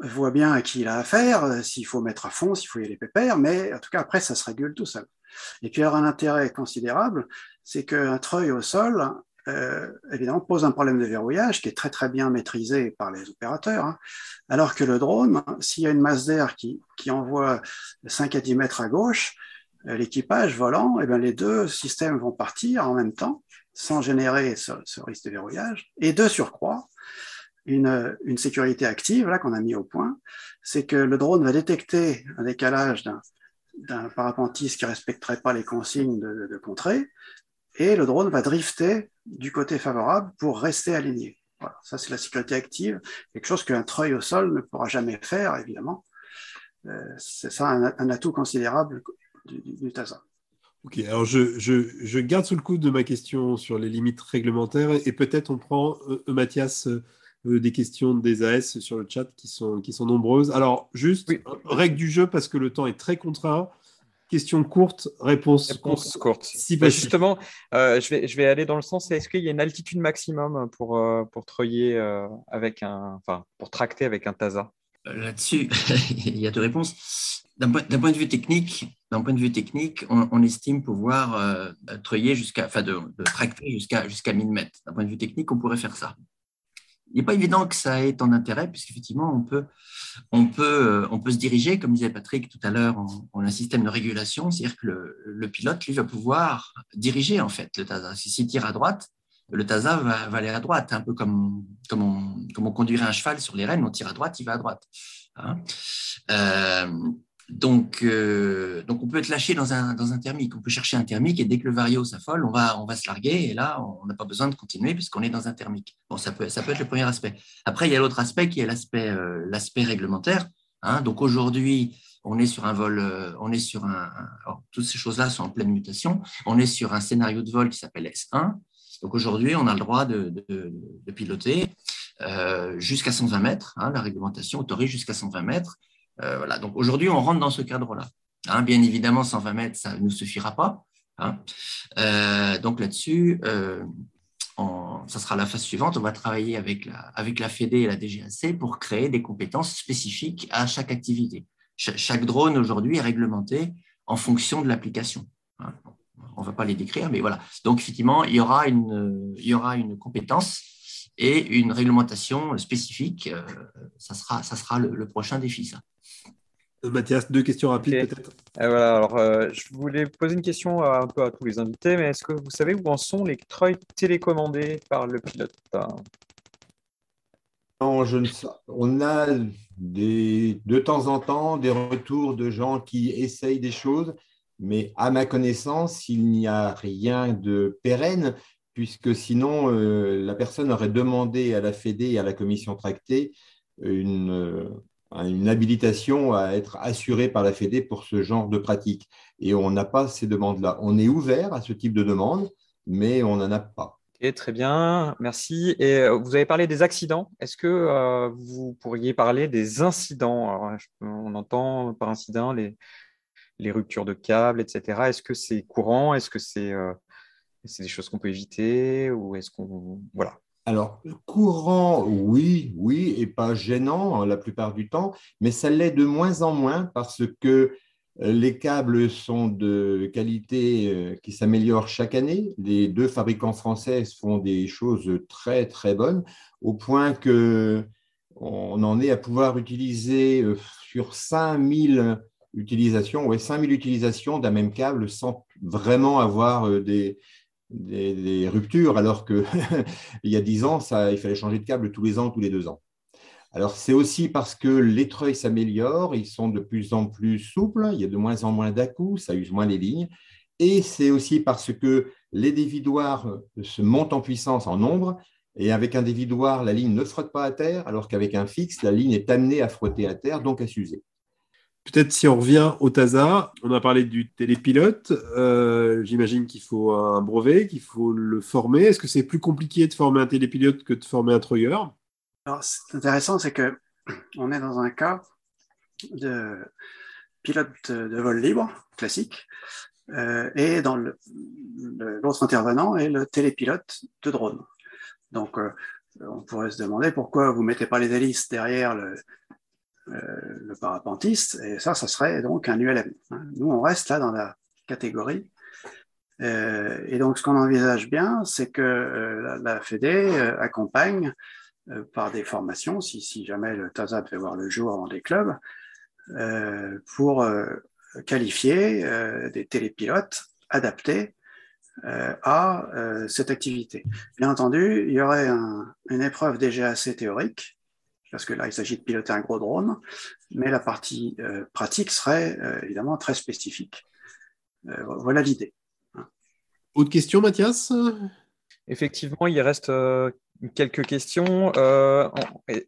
voit bien à qui il a affaire, s'il faut mettre à fond, s'il faut y aller pépère, mais en tout cas après ça se régule tout seul. Et puis alors un intérêt considérable, c'est qu'un treuil au sol, euh, évidemment, pose un problème de verrouillage qui est très très bien maîtrisé par les opérateurs, hein. alors que le drone, s'il y a une masse d'air qui, qui, envoie 5 à 10 mètres à gauche, euh, l'équipage volant, et eh bien, les deux systèmes vont partir en même temps, sans générer ce, risque de verrouillage. Et de surcroît, une, une sécurité active là qu'on a mis au point, c'est que le drone va détecter un décalage d'un parapentiste qui respecterait pas les consignes de, contrée, et le drone va drifter du côté favorable pour rester aligné. Voilà, ça c'est la sécurité active, quelque chose qu'un treuil au sol ne pourra jamais faire, évidemment. Euh, c'est ça un, atout considérable du, du, TASA.
Ok, alors je, je, je, garde sous le coude de ma question sur les limites réglementaires et peut-être on prend, euh, euh Mathias, euh, des questions des AS sur le chat qui sont, qui sont nombreuses. Alors, juste, règle du jeu, parce que le temps est très contraint. Question courte, réponse,
courte. Si bah, justement, euh, je, vais, je vais aller dans le sens, est-ce qu'il y a une altitude maximum pour, euh, pour treuiller euh, avec un, enfin, pour tracter avec un TASA?
Là-dessus, il y a deux réponses. D'un point, point, de vue technique, d'un point de vue technique, on, estime pouvoir treuiller jusqu'à, enfin, de, tracter jusqu'à jusqu'à 1000 mètres. D'un point de vue technique, on pourrait faire ça il n'est pas évident que ça ait ton intérêt, puisqu'effectivement, on peut, on, peut, on peut se diriger, comme disait Patrick tout à l'heure, on, un système de régulation, c'est-à-dire que le, pilote, lui, va pouvoir diriger en fait le TASA. S'il tire à droite, le TASA va, aller à droite, un peu comme, comme, on, comme on conduirait un cheval sur les rênes, on tire à droite, il va à droite. Hein. Euh, donc, euh, donc, on peut être lâché dans un, dans un thermique. On peut chercher un thermique et dès que le vario s'affole, on va, on va se larguer et là, on n'a pas besoin de continuer puisqu'on est dans un thermique. Bon, ça peut, ça peut être le premier aspect. Après, il y a l'autre aspect qui est l'aspect euh, réglementaire. Hein. Donc, aujourd'hui, on est sur un vol, euh, on est sur un. toutes ces choses-là sont en pleine mutation. On est sur un scénario de vol qui s'appelle S1. Donc, aujourd'hui, on a le droit de piloter jusqu'à 120 mètres. Hein. la réglementation autorise jusqu'à 120 mètres. Euh, voilà. Donc aujourd'hui, on rentre dans ce cadre-là. Hein, bien évidemment, 120 mètres, ça ne nous suffira pas. Hein. Euh, donc là-dessus, euh, ça sera la phase suivante. On va travailler avec la, avec la FED et la DGAC pour créer des compétences spécifiques à chaque activité. chaque drone aujourd'hui est réglementé en fonction de l'application. Hein. On ne va pas les décrire, mais voilà. Donc effectivement, il y aura une compétence et une réglementation spécifique. ça sera, ça sera le prochain défi, ça.
Mathias, deux questions rapides peut-être.
voilà, alors, euh, je voulais poser une question un peu à tous les invités, mais est-ce que vous savez où en sont les treuils télécommandés par le pilote?
Non, je ne sais. On a des, de temps en temps des retours de gens qui essayent des choses, mais à ma connaissance, il n'y a rien de pérenne, puisque sinon, euh, la personne aurait demandé à la FED et à la commission tractée une, une habilitation à être assurée par la Fédé pour ce genre de pratique. Et on n'a pas ces demandes-là. On est ouvert à ce type de demande, mais on n'en a pas.
Et très bien, merci. Et euh, vous avez parlé des accidents. Est-ce que euh, vous pourriez parler des incidents? On entend par incident les, les ruptures de câbles, etc. Est-ce que c'est courant? Est-ce que c'est euh, des choses qu'on peut éviter Ou est-ce qu'on. Voilà.
Alors, courant, oui, oui, et pas gênant hein, la plupart du temps, mais ça l'est de moins en moins parce que euh, les câbles sont de qualité euh, qui s'améliore chaque année. Les deux fabricants français font des choses très, très bonnes, au point que on en est à pouvoir utiliser euh, sur 5000 utilisations, ouais, 5000 utilisations d'un même câble sans vraiment avoir des, des, ruptures, alors qu'il y a dix ans, ça, il fallait changer de câble tous les ans, tous les deux ans. Alors, c'est aussi parce que les treuils s'améliorent, ils sont de plus en plus souples, il y a de moins en moins dà ça use moins les lignes. Et c'est aussi parce que les dévidoirs se montent en puissance en nombre, et avec un dévidoir, la ligne ne frotte pas à terre, alors qu'avec un fixe, la ligne est amenée à frotter à terre, donc à s'user.
Peut-être si on revient au TASA, on a parlé du télépilote. Euh, j'imagine qu'il faut un brevet, qu'il faut le former. Est-ce que c'est plus compliqué de former un télépilote que de former un treuilleur
Alors, c'est intéressant, c'est que on est dans un cas de, pilote de vol libre classique, et dans l'autre intervenant est le télépilote de drone. Donc, on pourrait se demander pourquoi vous ne mettez pas les hélices derrière le, le parapentiste, et ça, ça serait donc un ULM. Hein. Nous, on reste là dans la catégorie. et donc, ce qu'on envisage bien, c'est que la, la Fédé accompagne euh, par des formations, si, jamais le TASA devait voir le jour dans des clubs, euh, pour euh, qualifier des télépilotes adaptés à cette activité. Bien entendu, il y aurait une épreuve assez théorique, parce que là, il s'agit de piloter un gros drone, mais la partie pratique serait évidemment très spécifique. voilà l'idée.
Autre question, Mathias?
Effectivement, il reste quelques questions. Euh,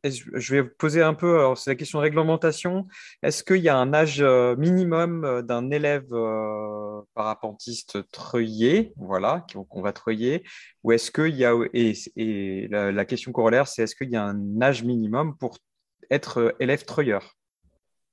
je vais poser un peu, c'est la question de réglementation. Est-ce qu'il y a un âge euh, minimum euh, d'un élève parapentiste treuillé, voilà, qu'on va treuiller, ou est-ce qu'il y a, et, la, question corollaire, c'est est-ce qu'il y a un âge minimum pour être élève treuilleur?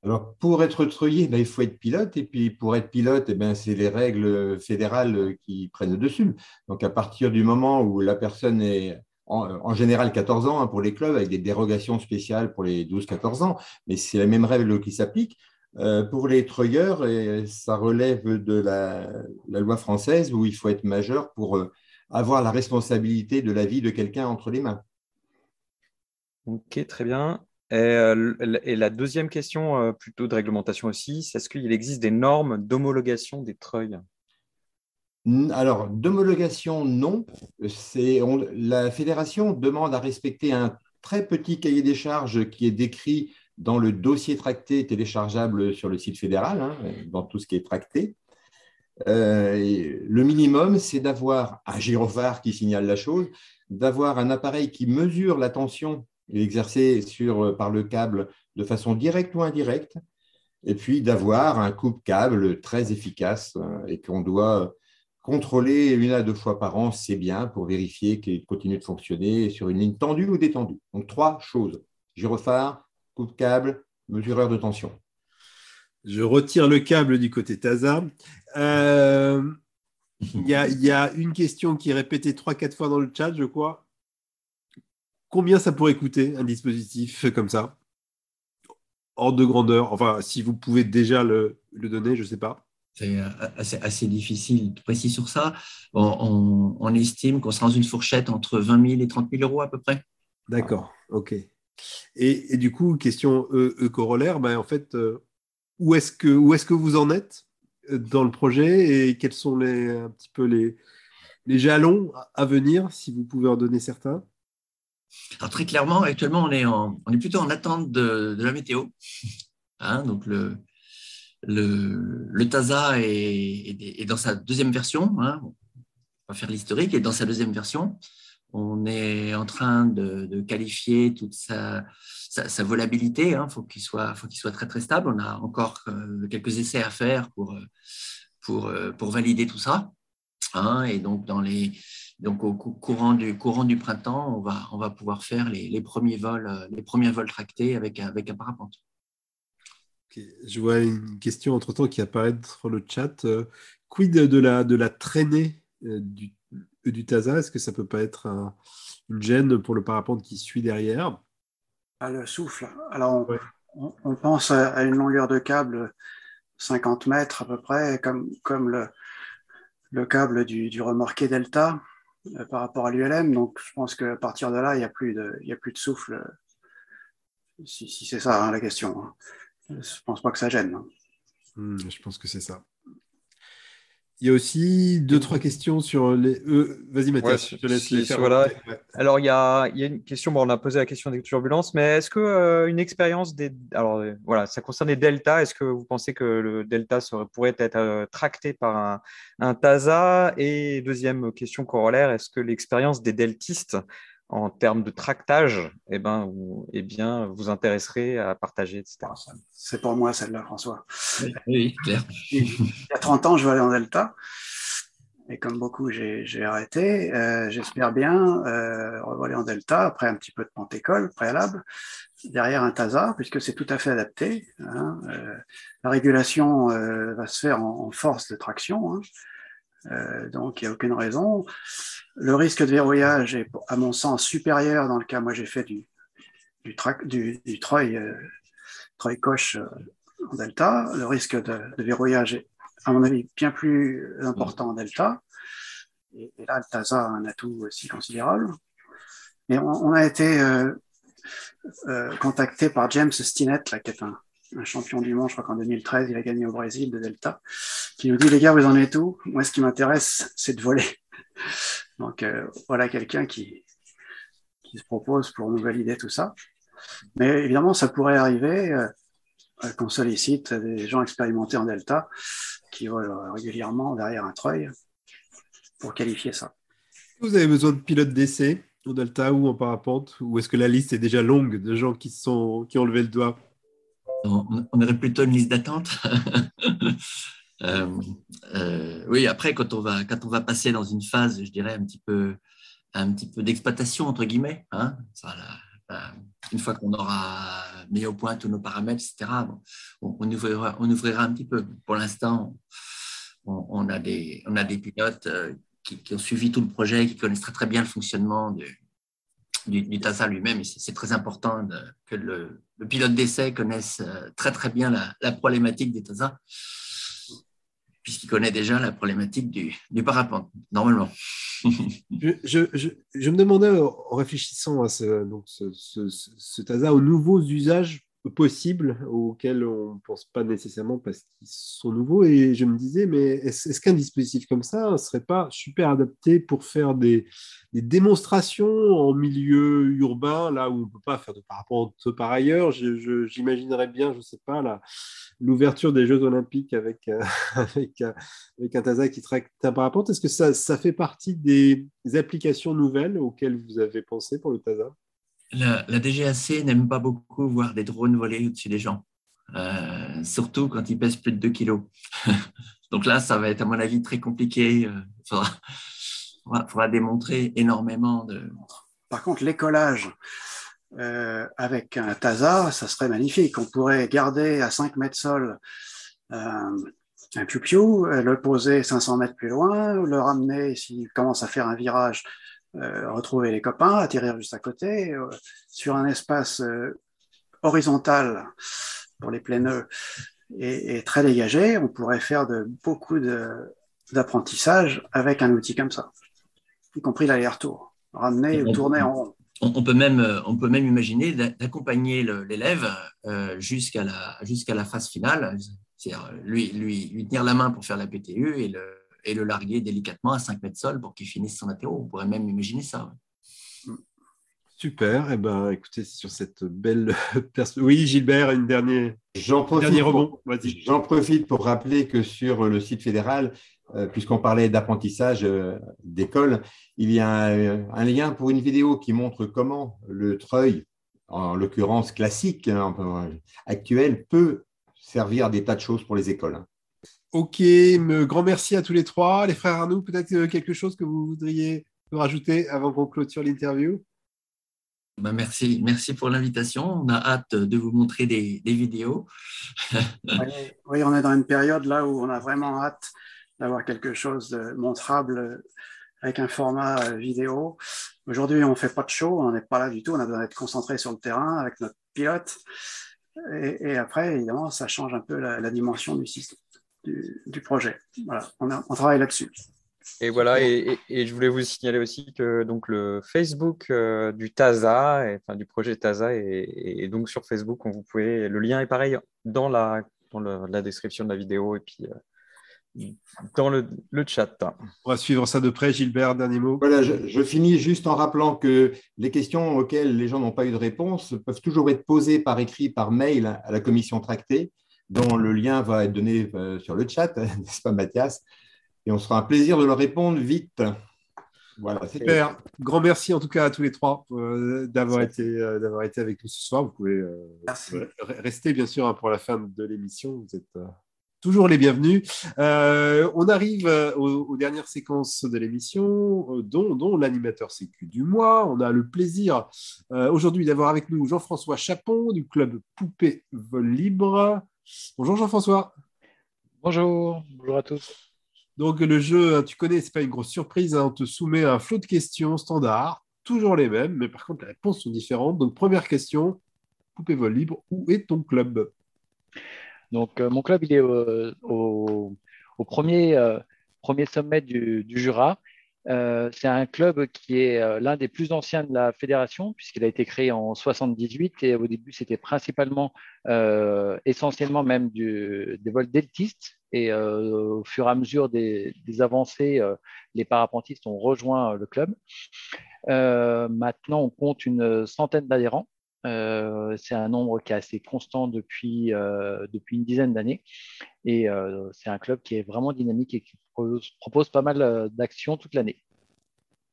Alors, pour être treuillé, ben, il faut être pilote. Et puis, pour être pilote, eh ben, c'est les règles fédérales qui prennent le dessus. Donc, à partir du moment où la personne est en, général 14 ans hein, pour les clubs, avec des dérogations spéciales pour les 12-14 ans, mais c'est la même règle qui s'applique. Euh, pour les treuilleurs, et ça relève de la, loi française où il faut être majeur pour euh, avoir la responsabilité de la vie de quelqu'un entre les mains.
Ok, très bien. Et, euh, la deuxième question, plutôt de réglementation aussi, c'est est-ce qu'il existe des normes d'homologation des treuils?
Alors, d'homologation, non. la fédération demande à respecter un très petit cahier des charges qui est décrit dans le dossier tracté téléchargeable sur le site fédéral, hein, dans tout ce qui est tracté. Euh, le minimum, c'est d'avoir un gyrophare qui signale la chose, d'avoir un appareil qui mesure la tension exercée sur, par le câble de façon directe ou indirecte, et puis d'avoir un coupe-câble très efficace euh, et qu'on doit Contrôler une à deux fois par an, c'est bien pour vérifier qu'il continue de fonctionner sur une ligne tendue ou détendue. Donc, trois choses gyrophare, coupe câble, mesureur de tension.
Je retire le câble du côté TASA. Euh, il y, a une question qui est répétée trois, quatre fois dans le chat, je crois. Combien ça pourrait coûter un dispositif comme ça? Hors de grandeur. Enfin, si vous pouvez déjà le, le donner, je ne sais pas
c'est euh, assez, difficile de préciser sur ça. On, estime qu'on sera dans une fourchette entre 20 000 et 30 000 euros à peu près.
D'accord, ok. Et, du coup, question e, corollaire, ben, en fait, euh, où est-ce que, où est que vous en êtes euh, dans le projet et quels sont les, un petit peu les, les jalons à venir, si vous pouvez en donner certains?
Alors très clairement, actuellement, on est, on est plutôt en attente de, la météo. Hein, donc le, le, le TASA est, dans sa deuxième version. Hein. on va faire l'historique. Et dans sa deuxième version, on est en train de, qualifier toute sa, volabilité. Il hein. faut qu'il soit, faut qu'il soit très très stable. On a encore euh, quelques essais à faire pour, euh, valider tout ça. Hein. et donc, au courant du, printemps, on va, pouvoir faire les, premiers vols, les premiers vols tractés avec un parapente.
Je vois une question entre-temps qui apparaît sur le chat. Euh, quid de la, de la traînée euh, du, du TASA? Est-ce que ça peut pas être une gêne pour le parapente qui suit derrière?
Ah, Le souffle. Alors, on, pense à, une longueur de câble 50 mètres à peu près, comme, comme le, le câble du, du remorqué Delta euh, par rapport à l'ULM. Donc, je pense qu'à partir de là, il n'y a, plus de, a plus de souffle, si, si c'est ça hein, la question. Hein. Je ne pense pas que ça gêne.
Hmm, je pense que c'est ça. Il y a aussi deux, trois questions sur les. Euh, vas-y, Mathias, je te laisse les faire.
Voilà. Alors, il y, a, il y, a, une question. Bon, on a posé la question des turbulences, mais est-ce que euh, une expérience des. Alors, euh, voilà, ça concerne les deltas. Est-ce que vous pensez que le delta serait, pourrait être tracté par un, un TASA Et deuxième question corollaire, est-ce que l'expérience des deltistes en termes de tractage, eh ben, vous, eh bien, vous intéresserez à partager, etc.
C'est pour moi celle-là, François.
Oui, clair.
Il y a 30 ans, je vais aller en Delta. et comme beaucoup, j'ai arrêté. Euh, j'espère bien euh, revoler en delta après un petit peu de pantécole préalable, derrière un TASA, puisque c'est tout à fait adapté. Hein. Euh, la régulation va se faire en, force de traction, hein. Donc il n'y a aucune raison. Le risque de verrouillage est, à mon sens, supérieur dans le cas, moi j'ai fait du, du, du Troy, Troy Coche en delta. Le risque de, verrouillage est à mon avis, bien plus important en delta. Et, là, le a un atout aussi considérable. Mais on, a été euh, euh, contacté par James Stinnett, là, qui est un, champion du monde, je crois qu'en 2013, il a gagné au Brésil de Delta, qui nous dit, les gars, vous en êtes où? Moi, ce qui m'intéresse, c'est de voler. Donc, euh, voilà quelqu'un qui, qui se propose pour nous valider tout ça. Mais évidemment, ça pourrait arriver qu'on sollicite des gens expérimentés en Delta qui volent régulièrement derrière un treuil pour qualifier ça.
Vous avez besoin de pilotes d'essai au Delta ou en parapente? Ou est-ce que la liste est déjà longue de gens qui, sont, qui ont levé le doigt?
On, aurait plutôt une liste d'attente. Euh, euh, oui, après, quand on, va, passer dans une phase, je dirais, un petit peu, d'exploitation, entre guillemets, hein, une fois qu'on aura mis au point tous nos paramètres, etc., on, ouvrira, un petit peu. Pour l'instant, on, a des, pilotes euh, qui, ont suivi tout le projet, qui connaissent très, bien le fonctionnement du, TASA lui-même. C'est très important que le, pilote d'essai connaisse euh, très, très bien la, problématique des TASA, puisqu'il connaît déjà la problématique du, parapente, normalement.
je, me demandais, en réfléchissant à ce, donc ce TASA, aux nouveaux usages possibles auxquels on ne pense pas nécessairement parce qu'ils sont nouveaux. Et je me disais, mais est-ce qu'un dispositif comme ça ne serait pas super adapté pour faire des, démonstrations en milieu urbain, là où on ne peut pas faire de parapente par ailleurs? J'imaginerais bien, je ne sais pas, l'ouverture des Jeux Olympiques avec, euh, euh, un TASA qui traque un parapente. Est-ce que ça, ça fait partie des applications nouvelles auxquelles vous avez pensé pour le TASA
la, DGAC n'aime pas beaucoup voir des drones voler au-dessus des gens, euh, surtout quand ils pèsent plus de 2 kilos. Donc là, ça va être, à mon avis, très compliqué. Il euh, faudra, démontrer énormément de.
Par contre, l'écolage euh, avec un TASA, ça serait magnifique. On pourrait garder à 5 mètres sol un piou-piou, le poser 500 mètres plus loin, le ramener s'il commence à faire un virage euh, retrouver les copains, atterrir juste à côté, euh, sur un espace euh, horizontal pour les pleins et, et, très dégagé, on pourrait faire de, beaucoup d'apprentissage avec un outil comme ça, y compris l'aller-retour, ramener ou tourner en rond.
On, peut même, on peut même imaginer d'accompagner l'élève jusqu'à la, jusqu'à la phase finale, c'est-à-dire lui, lui, lui tenir la main pour faire la PTU et le, et le larguer délicatement à 5 mètres sol pour qu'il finisse son atterro. On pourrait même imaginer ça.
Super. Et eh ben, écoutez, sur cette belle Oui, Gilbert, une dernière.
J'en profite, pour... J'en profite pour rappeler que sur le site fédéral, euh, puisqu'on parlait d'apprentissage euh, d'école, il y a euh, un, lien pour une vidéo qui montre comment le treuil, en l'occurrence classique, hein, actuel, peut servir à des tas de choses pour les écoles. Hein.
Ok, grand merci à tous les trois. Les frères Arnaud, peut-être euh, quelque chose que vous voudriez rajouter avant qu'on clôture l'interview?
Bah, merci, merci pour l'invitation. On a hâte de vous montrer des, vidéos.
oui, on est dans une période là où on a vraiment hâte d'avoir quelque chose de montrable avec un format euh, vidéo. Aujourd'hui, on ne fait pas de show, on n'est pas là du tout, on a besoin d'être concentré sur le terrain avec notre pilote. Et, après, évidemment, ça change un peu la dimension du système du, projet. Voilà, on, travaille là-dessus.
Et voilà, et, je voulais vous signaler aussi que donc le Facebook euh, du TASA, enfin du projet TASA, est, donc sur Facebook. vous pouvez, le lien est pareil dans la, dans la description de la vidéo et puis euh, dans le, le, chat.
On va suivre ça de près, Gilbert, dernier mot.
Voilà, je, je, finis juste en rappelant que les questions auxquelles les gens n'ont pas eu de réponse peuvent toujours être posées par écrit, par mail à la commission tractée dont le lien va être donné euh, sur le chat, n'est-ce pas Mathias? Et on sera un plaisir de leur répondre vite.
Voilà, super. Grand merci en tout cas à tous les trois euh, d'avoir été, euh, d'avoir été avec nous ce soir. Vous pouvez rester bien sûr hein, pour la fin de l'émission. Vous êtes toujours les bienvenus. Euh, on arrive aux, dernières séquences de l'émission, euh, dont, l'animateur sécu du mois. On a le plaisir aujourd'hui d'avoir avec nous Jean-François Chapon du club Poupée Vol Libre. Bonjour Jean-François.
Bonjour, bonjour à tous.
Donc le jeu, hein, tu connais, c'est pas une grosse surprise. Hein. on te soumet un flot de questions standards, toujours les mêmes, mais par contre les réponses sont différentes. Donc première question, Poupée Vol Libre, où est ton club?
Donc, euh, mon club, il est au, premier, euh, premier sommet du, Jura. Euh, c'est un club qui est l'un des plus anciens de la fédération, puisqu'il a été créé en 78 et au début, c'était principalement, essentiellement même des vols d'eltistes. Et au fur et à mesure des avancées, les parapentistes ont rejoint le club. maintenant, on compte une centaine d'adhérents. Euh, c'est un nombre qui est assez constant depuis, euh, depuis une dizaine d'années. Et euh, c'est un club qui est vraiment dynamique et qui propose, pas mal d'actions toute l'année.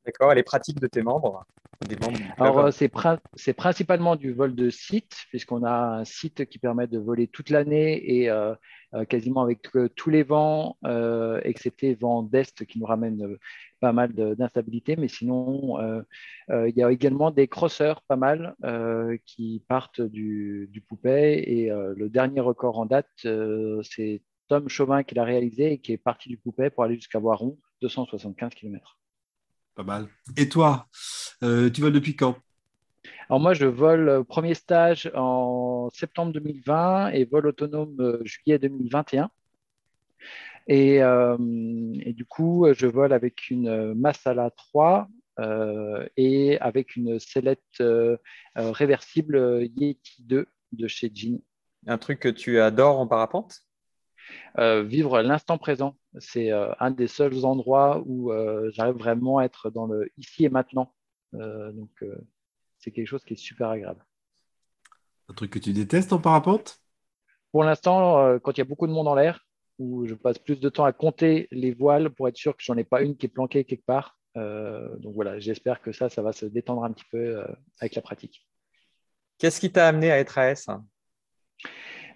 D'accord. Et les pratiques de tes membres, des membres
Alors, c'est, principalement du vol de site, puisqu'on a un site qui permet de voler toute l'année et quasiment avec tous les vents, excepté vent d'est qui nous ramène pas mal d'instabilité, mais sinon, euh, euh, il y a également des crosseurs, pas mal, euh, qui partent du, du Poupet. Et le dernier record en date, c'est Tom Chauvin qui l'a réalisé et qui est parti du Poupet pour aller jusqu'à Voiron, 275 km.
Pas mal. Et toi, tu voles depuis quand?
Alors moi, je vole premier stage en septembre 2020 et vol autonome juillet 2021. Euh, et, du coup, je vole avec une Masala 3 euh, et avec une sellette euh, réversible Yeti 2 de chez Jean.
Un truc que tu adores en parapente?
Vivre l'instant présent. C'est un des seuls endroits où j'arrive vraiment à être dans le ici et maintenant. donc, c'est quelque chose qui est super agréable.
Un truc que tu détestes en parapente?
Pour l'instant, quand il y a beaucoup de monde en l'air, où je passe plus de temps à compter les voiles pour être sûr que j'en ai pas une qui est planquée quelque part. Euh, donc voilà, j'espère que ça, ça va se détendre un petit peu euh, avec la pratique.
Qu'est-ce qui t'a amené à être AS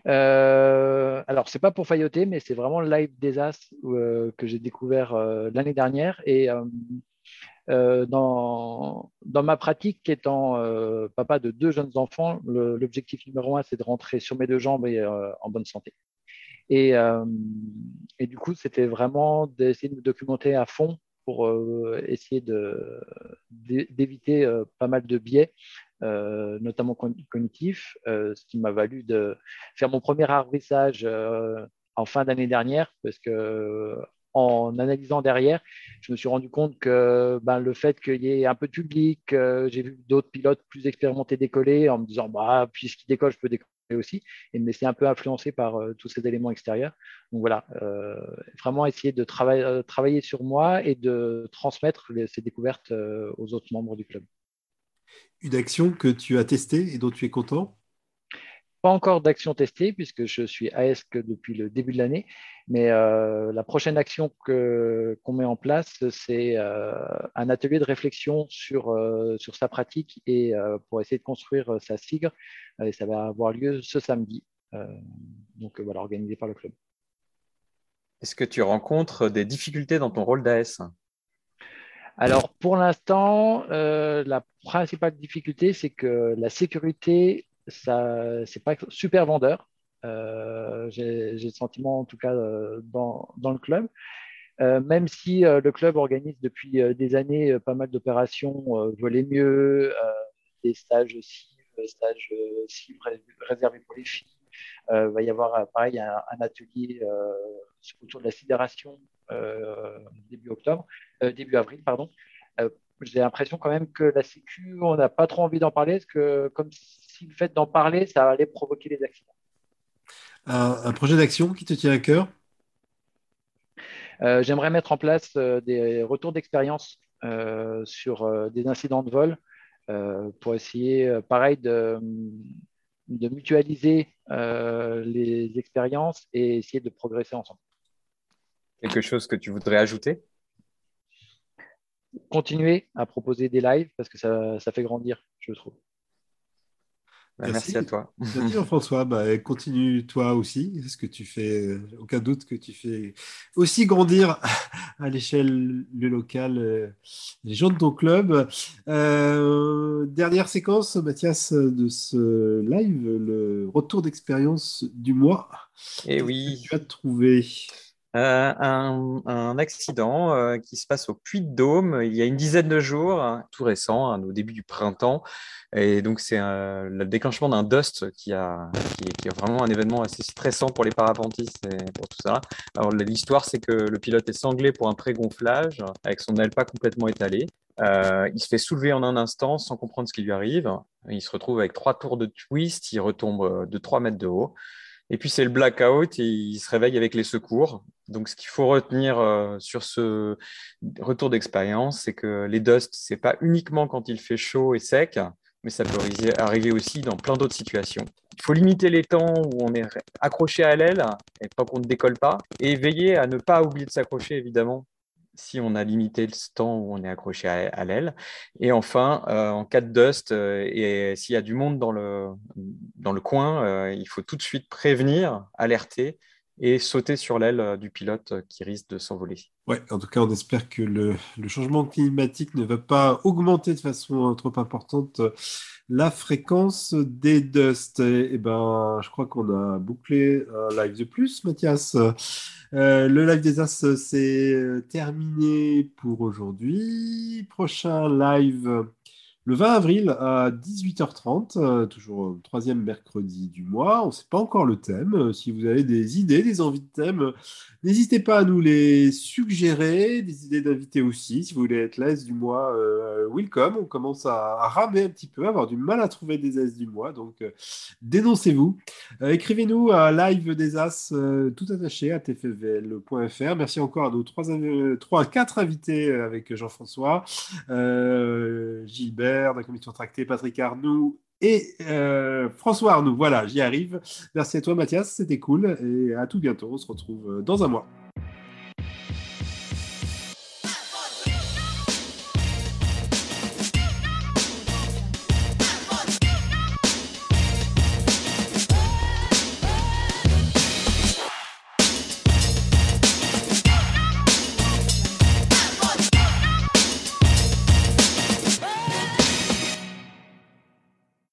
euh, alors, c'est pas pour failloter, mais c'est vraiment le live des As euh, que j'ai découvert l'année dernière. Et dans, dans, ma pratique, étant papa de deux jeunes enfants, l'objectif numéro un, c'est de rentrer sur mes deux jambes et en bonne santé. Euh, et, du coup, c'était vraiment d'essayer de me documenter à fond pour euh, essayer d'éviter euh, pas mal de biais, notamment cognitifs, ce qui m'a valu de faire mon premier arbitrage en fin d'année dernière, parce que en analysant derrière, je me suis rendu compte que ben, le fait qu'il y ait un peu de public, j'ai vu d'autres pilotes plus expérimentés décoller en me disant bah, puisqu'ils décollent, je peux décoller aussi, et me laisser un peu influencer par euh, tous ces éléments extérieurs. Donc voilà, euh, vraiment essayer de euh, travailler sur moi et de transmettre ces découvertes aux autres membres du club.
Une action que tu as testée et dont tu es content?
Pas encore d'action testée puisque je suis que depuis le début de l'année, mais euh, la prochaine action qu'on met en place, c'est euh, un atelier de réflexion sur, euh, sur sa pratique et pour essayer de construire sa SIGRE. Et ça va avoir lieu ce samedi, donc voilà, organisé par le club.
Est-ce que tu rencontres des difficultés dans ton rôle d'AS
alors, pour l'instant, la principale difficulté, c'est que la sécurité ça, c'est pas super vendeur. Euh, j'ai le sentiment, en tout cas, euh, dans, le club. Euh, même si le club organise depuis des années pas mal d'opérations voler mieux, des stages cibles, stages cibles réservés pour les filles. Il va y avoir pareil un, atelier autour de la sidération début octobre, début avril, pardon. J'ai l'impression quand même que la Sécu, on n'a pas trop envie d'en parler, parce que comme le fait d'en parler, ça allait provoquer des accidents.
Un, projet d'action qui te tient à cœur?
Euh, J'aimerais mettre en place euh, des retours d'expérience euh, sur des incidents de vol pour essayer, pareil, de, de mutualiser les expériences et essayer de progresser ensemble.
Quelque chose que tu voudrais ajouter?
Continuer à proposer des lives parce que ça, ça fait grandir, je trouve.
Bah, merci. à toi.
Merci Jean-François. Bah, continue toi aussi. Ce que tu fais, euh, aucun doute que tu fais aussi grandir à l'échelle locale euh, les gens de ton club. Euh, dernière séquence, Mathias, de ce live, le retour d'expérience du mois.
Et eh oui.
tu as trouvé?
Euh, un, accident euh, qui se passe au Puy-de-Dôme il y a une dizaine de jours, hein, tout récent, hein, au début du printemps. Et donc, c'est le déclenchement d'un dust qui, a, qui, est, vraiment un événement assez stressant pour les parapentistes et pour tout ça. Alors, l'histoire, c'est que le pilote est sanglé pour un pré-gonflage avec son aile pas complètement étalée. Euh, il se fait soulever en un instant sans comprendre ce qui lui arrive. Il se retrouve avec trois tours de twist, il retombe de 3 mètres de haut. Et puis c'est le blackout et il se réveille avec les secours. Donc ce qu'il faut retenir euh, sur ce retour d'expérience, c'est que les dusts, c'est pas uniquement quand il fait chaud et sec, mais ça peut arriver aussi dans plein d'autres situations. Il faut limiter les temps où on est accroché à l'aile et pas qu'on ne décolle pas, et veiller à ne pas oublier de s'accrocher évidemment si on a limité le temps où on est accroché à, l'aile. Et enfin, euh, en cas de dust, euh, et s'il y a du monde dans le, dans le coin, euh, il faut tout de suite prévenir, alerter et sauter sur l'aile du pilote qui risque de s'envoler.
Ouais, en tout cas, on espère que le, le, changement climatique ne va pas augmenter de façon trop importante la fréquence des dusts. Et, ben, je crois qu'on a bouclé un live de plus, Mathias. Euh, le live des As, c'est terminé pour aujourd'hui. Prochain live le 20 avril à 18h30, euh, toujours le troisième mercredi du mois. On ne sait pas encore le thème. Euh, si vous avez des idées, des envies de thème, n'hésitez pas à nous les suggérer. Des idées d'invités aussi. Si vous voulez être l'AS du mois, euh, welcome. On commence à, ramer un petit peu, à avoir du mal à trouver des As du mois. Donc, dénoncez-vous. Écrivez-nous à live des As, tout attaché à tfvl.fr. Merci encore à nos trois, trois quatre invités avec Jean-François, Gilbert de la commission tractée, Patrick Arnoux et euh, François Arnoux. Voilà, j'y arrive. Merci à toi Mathias, c'était cool et à tout bientôt. On se retrouve dans un mois.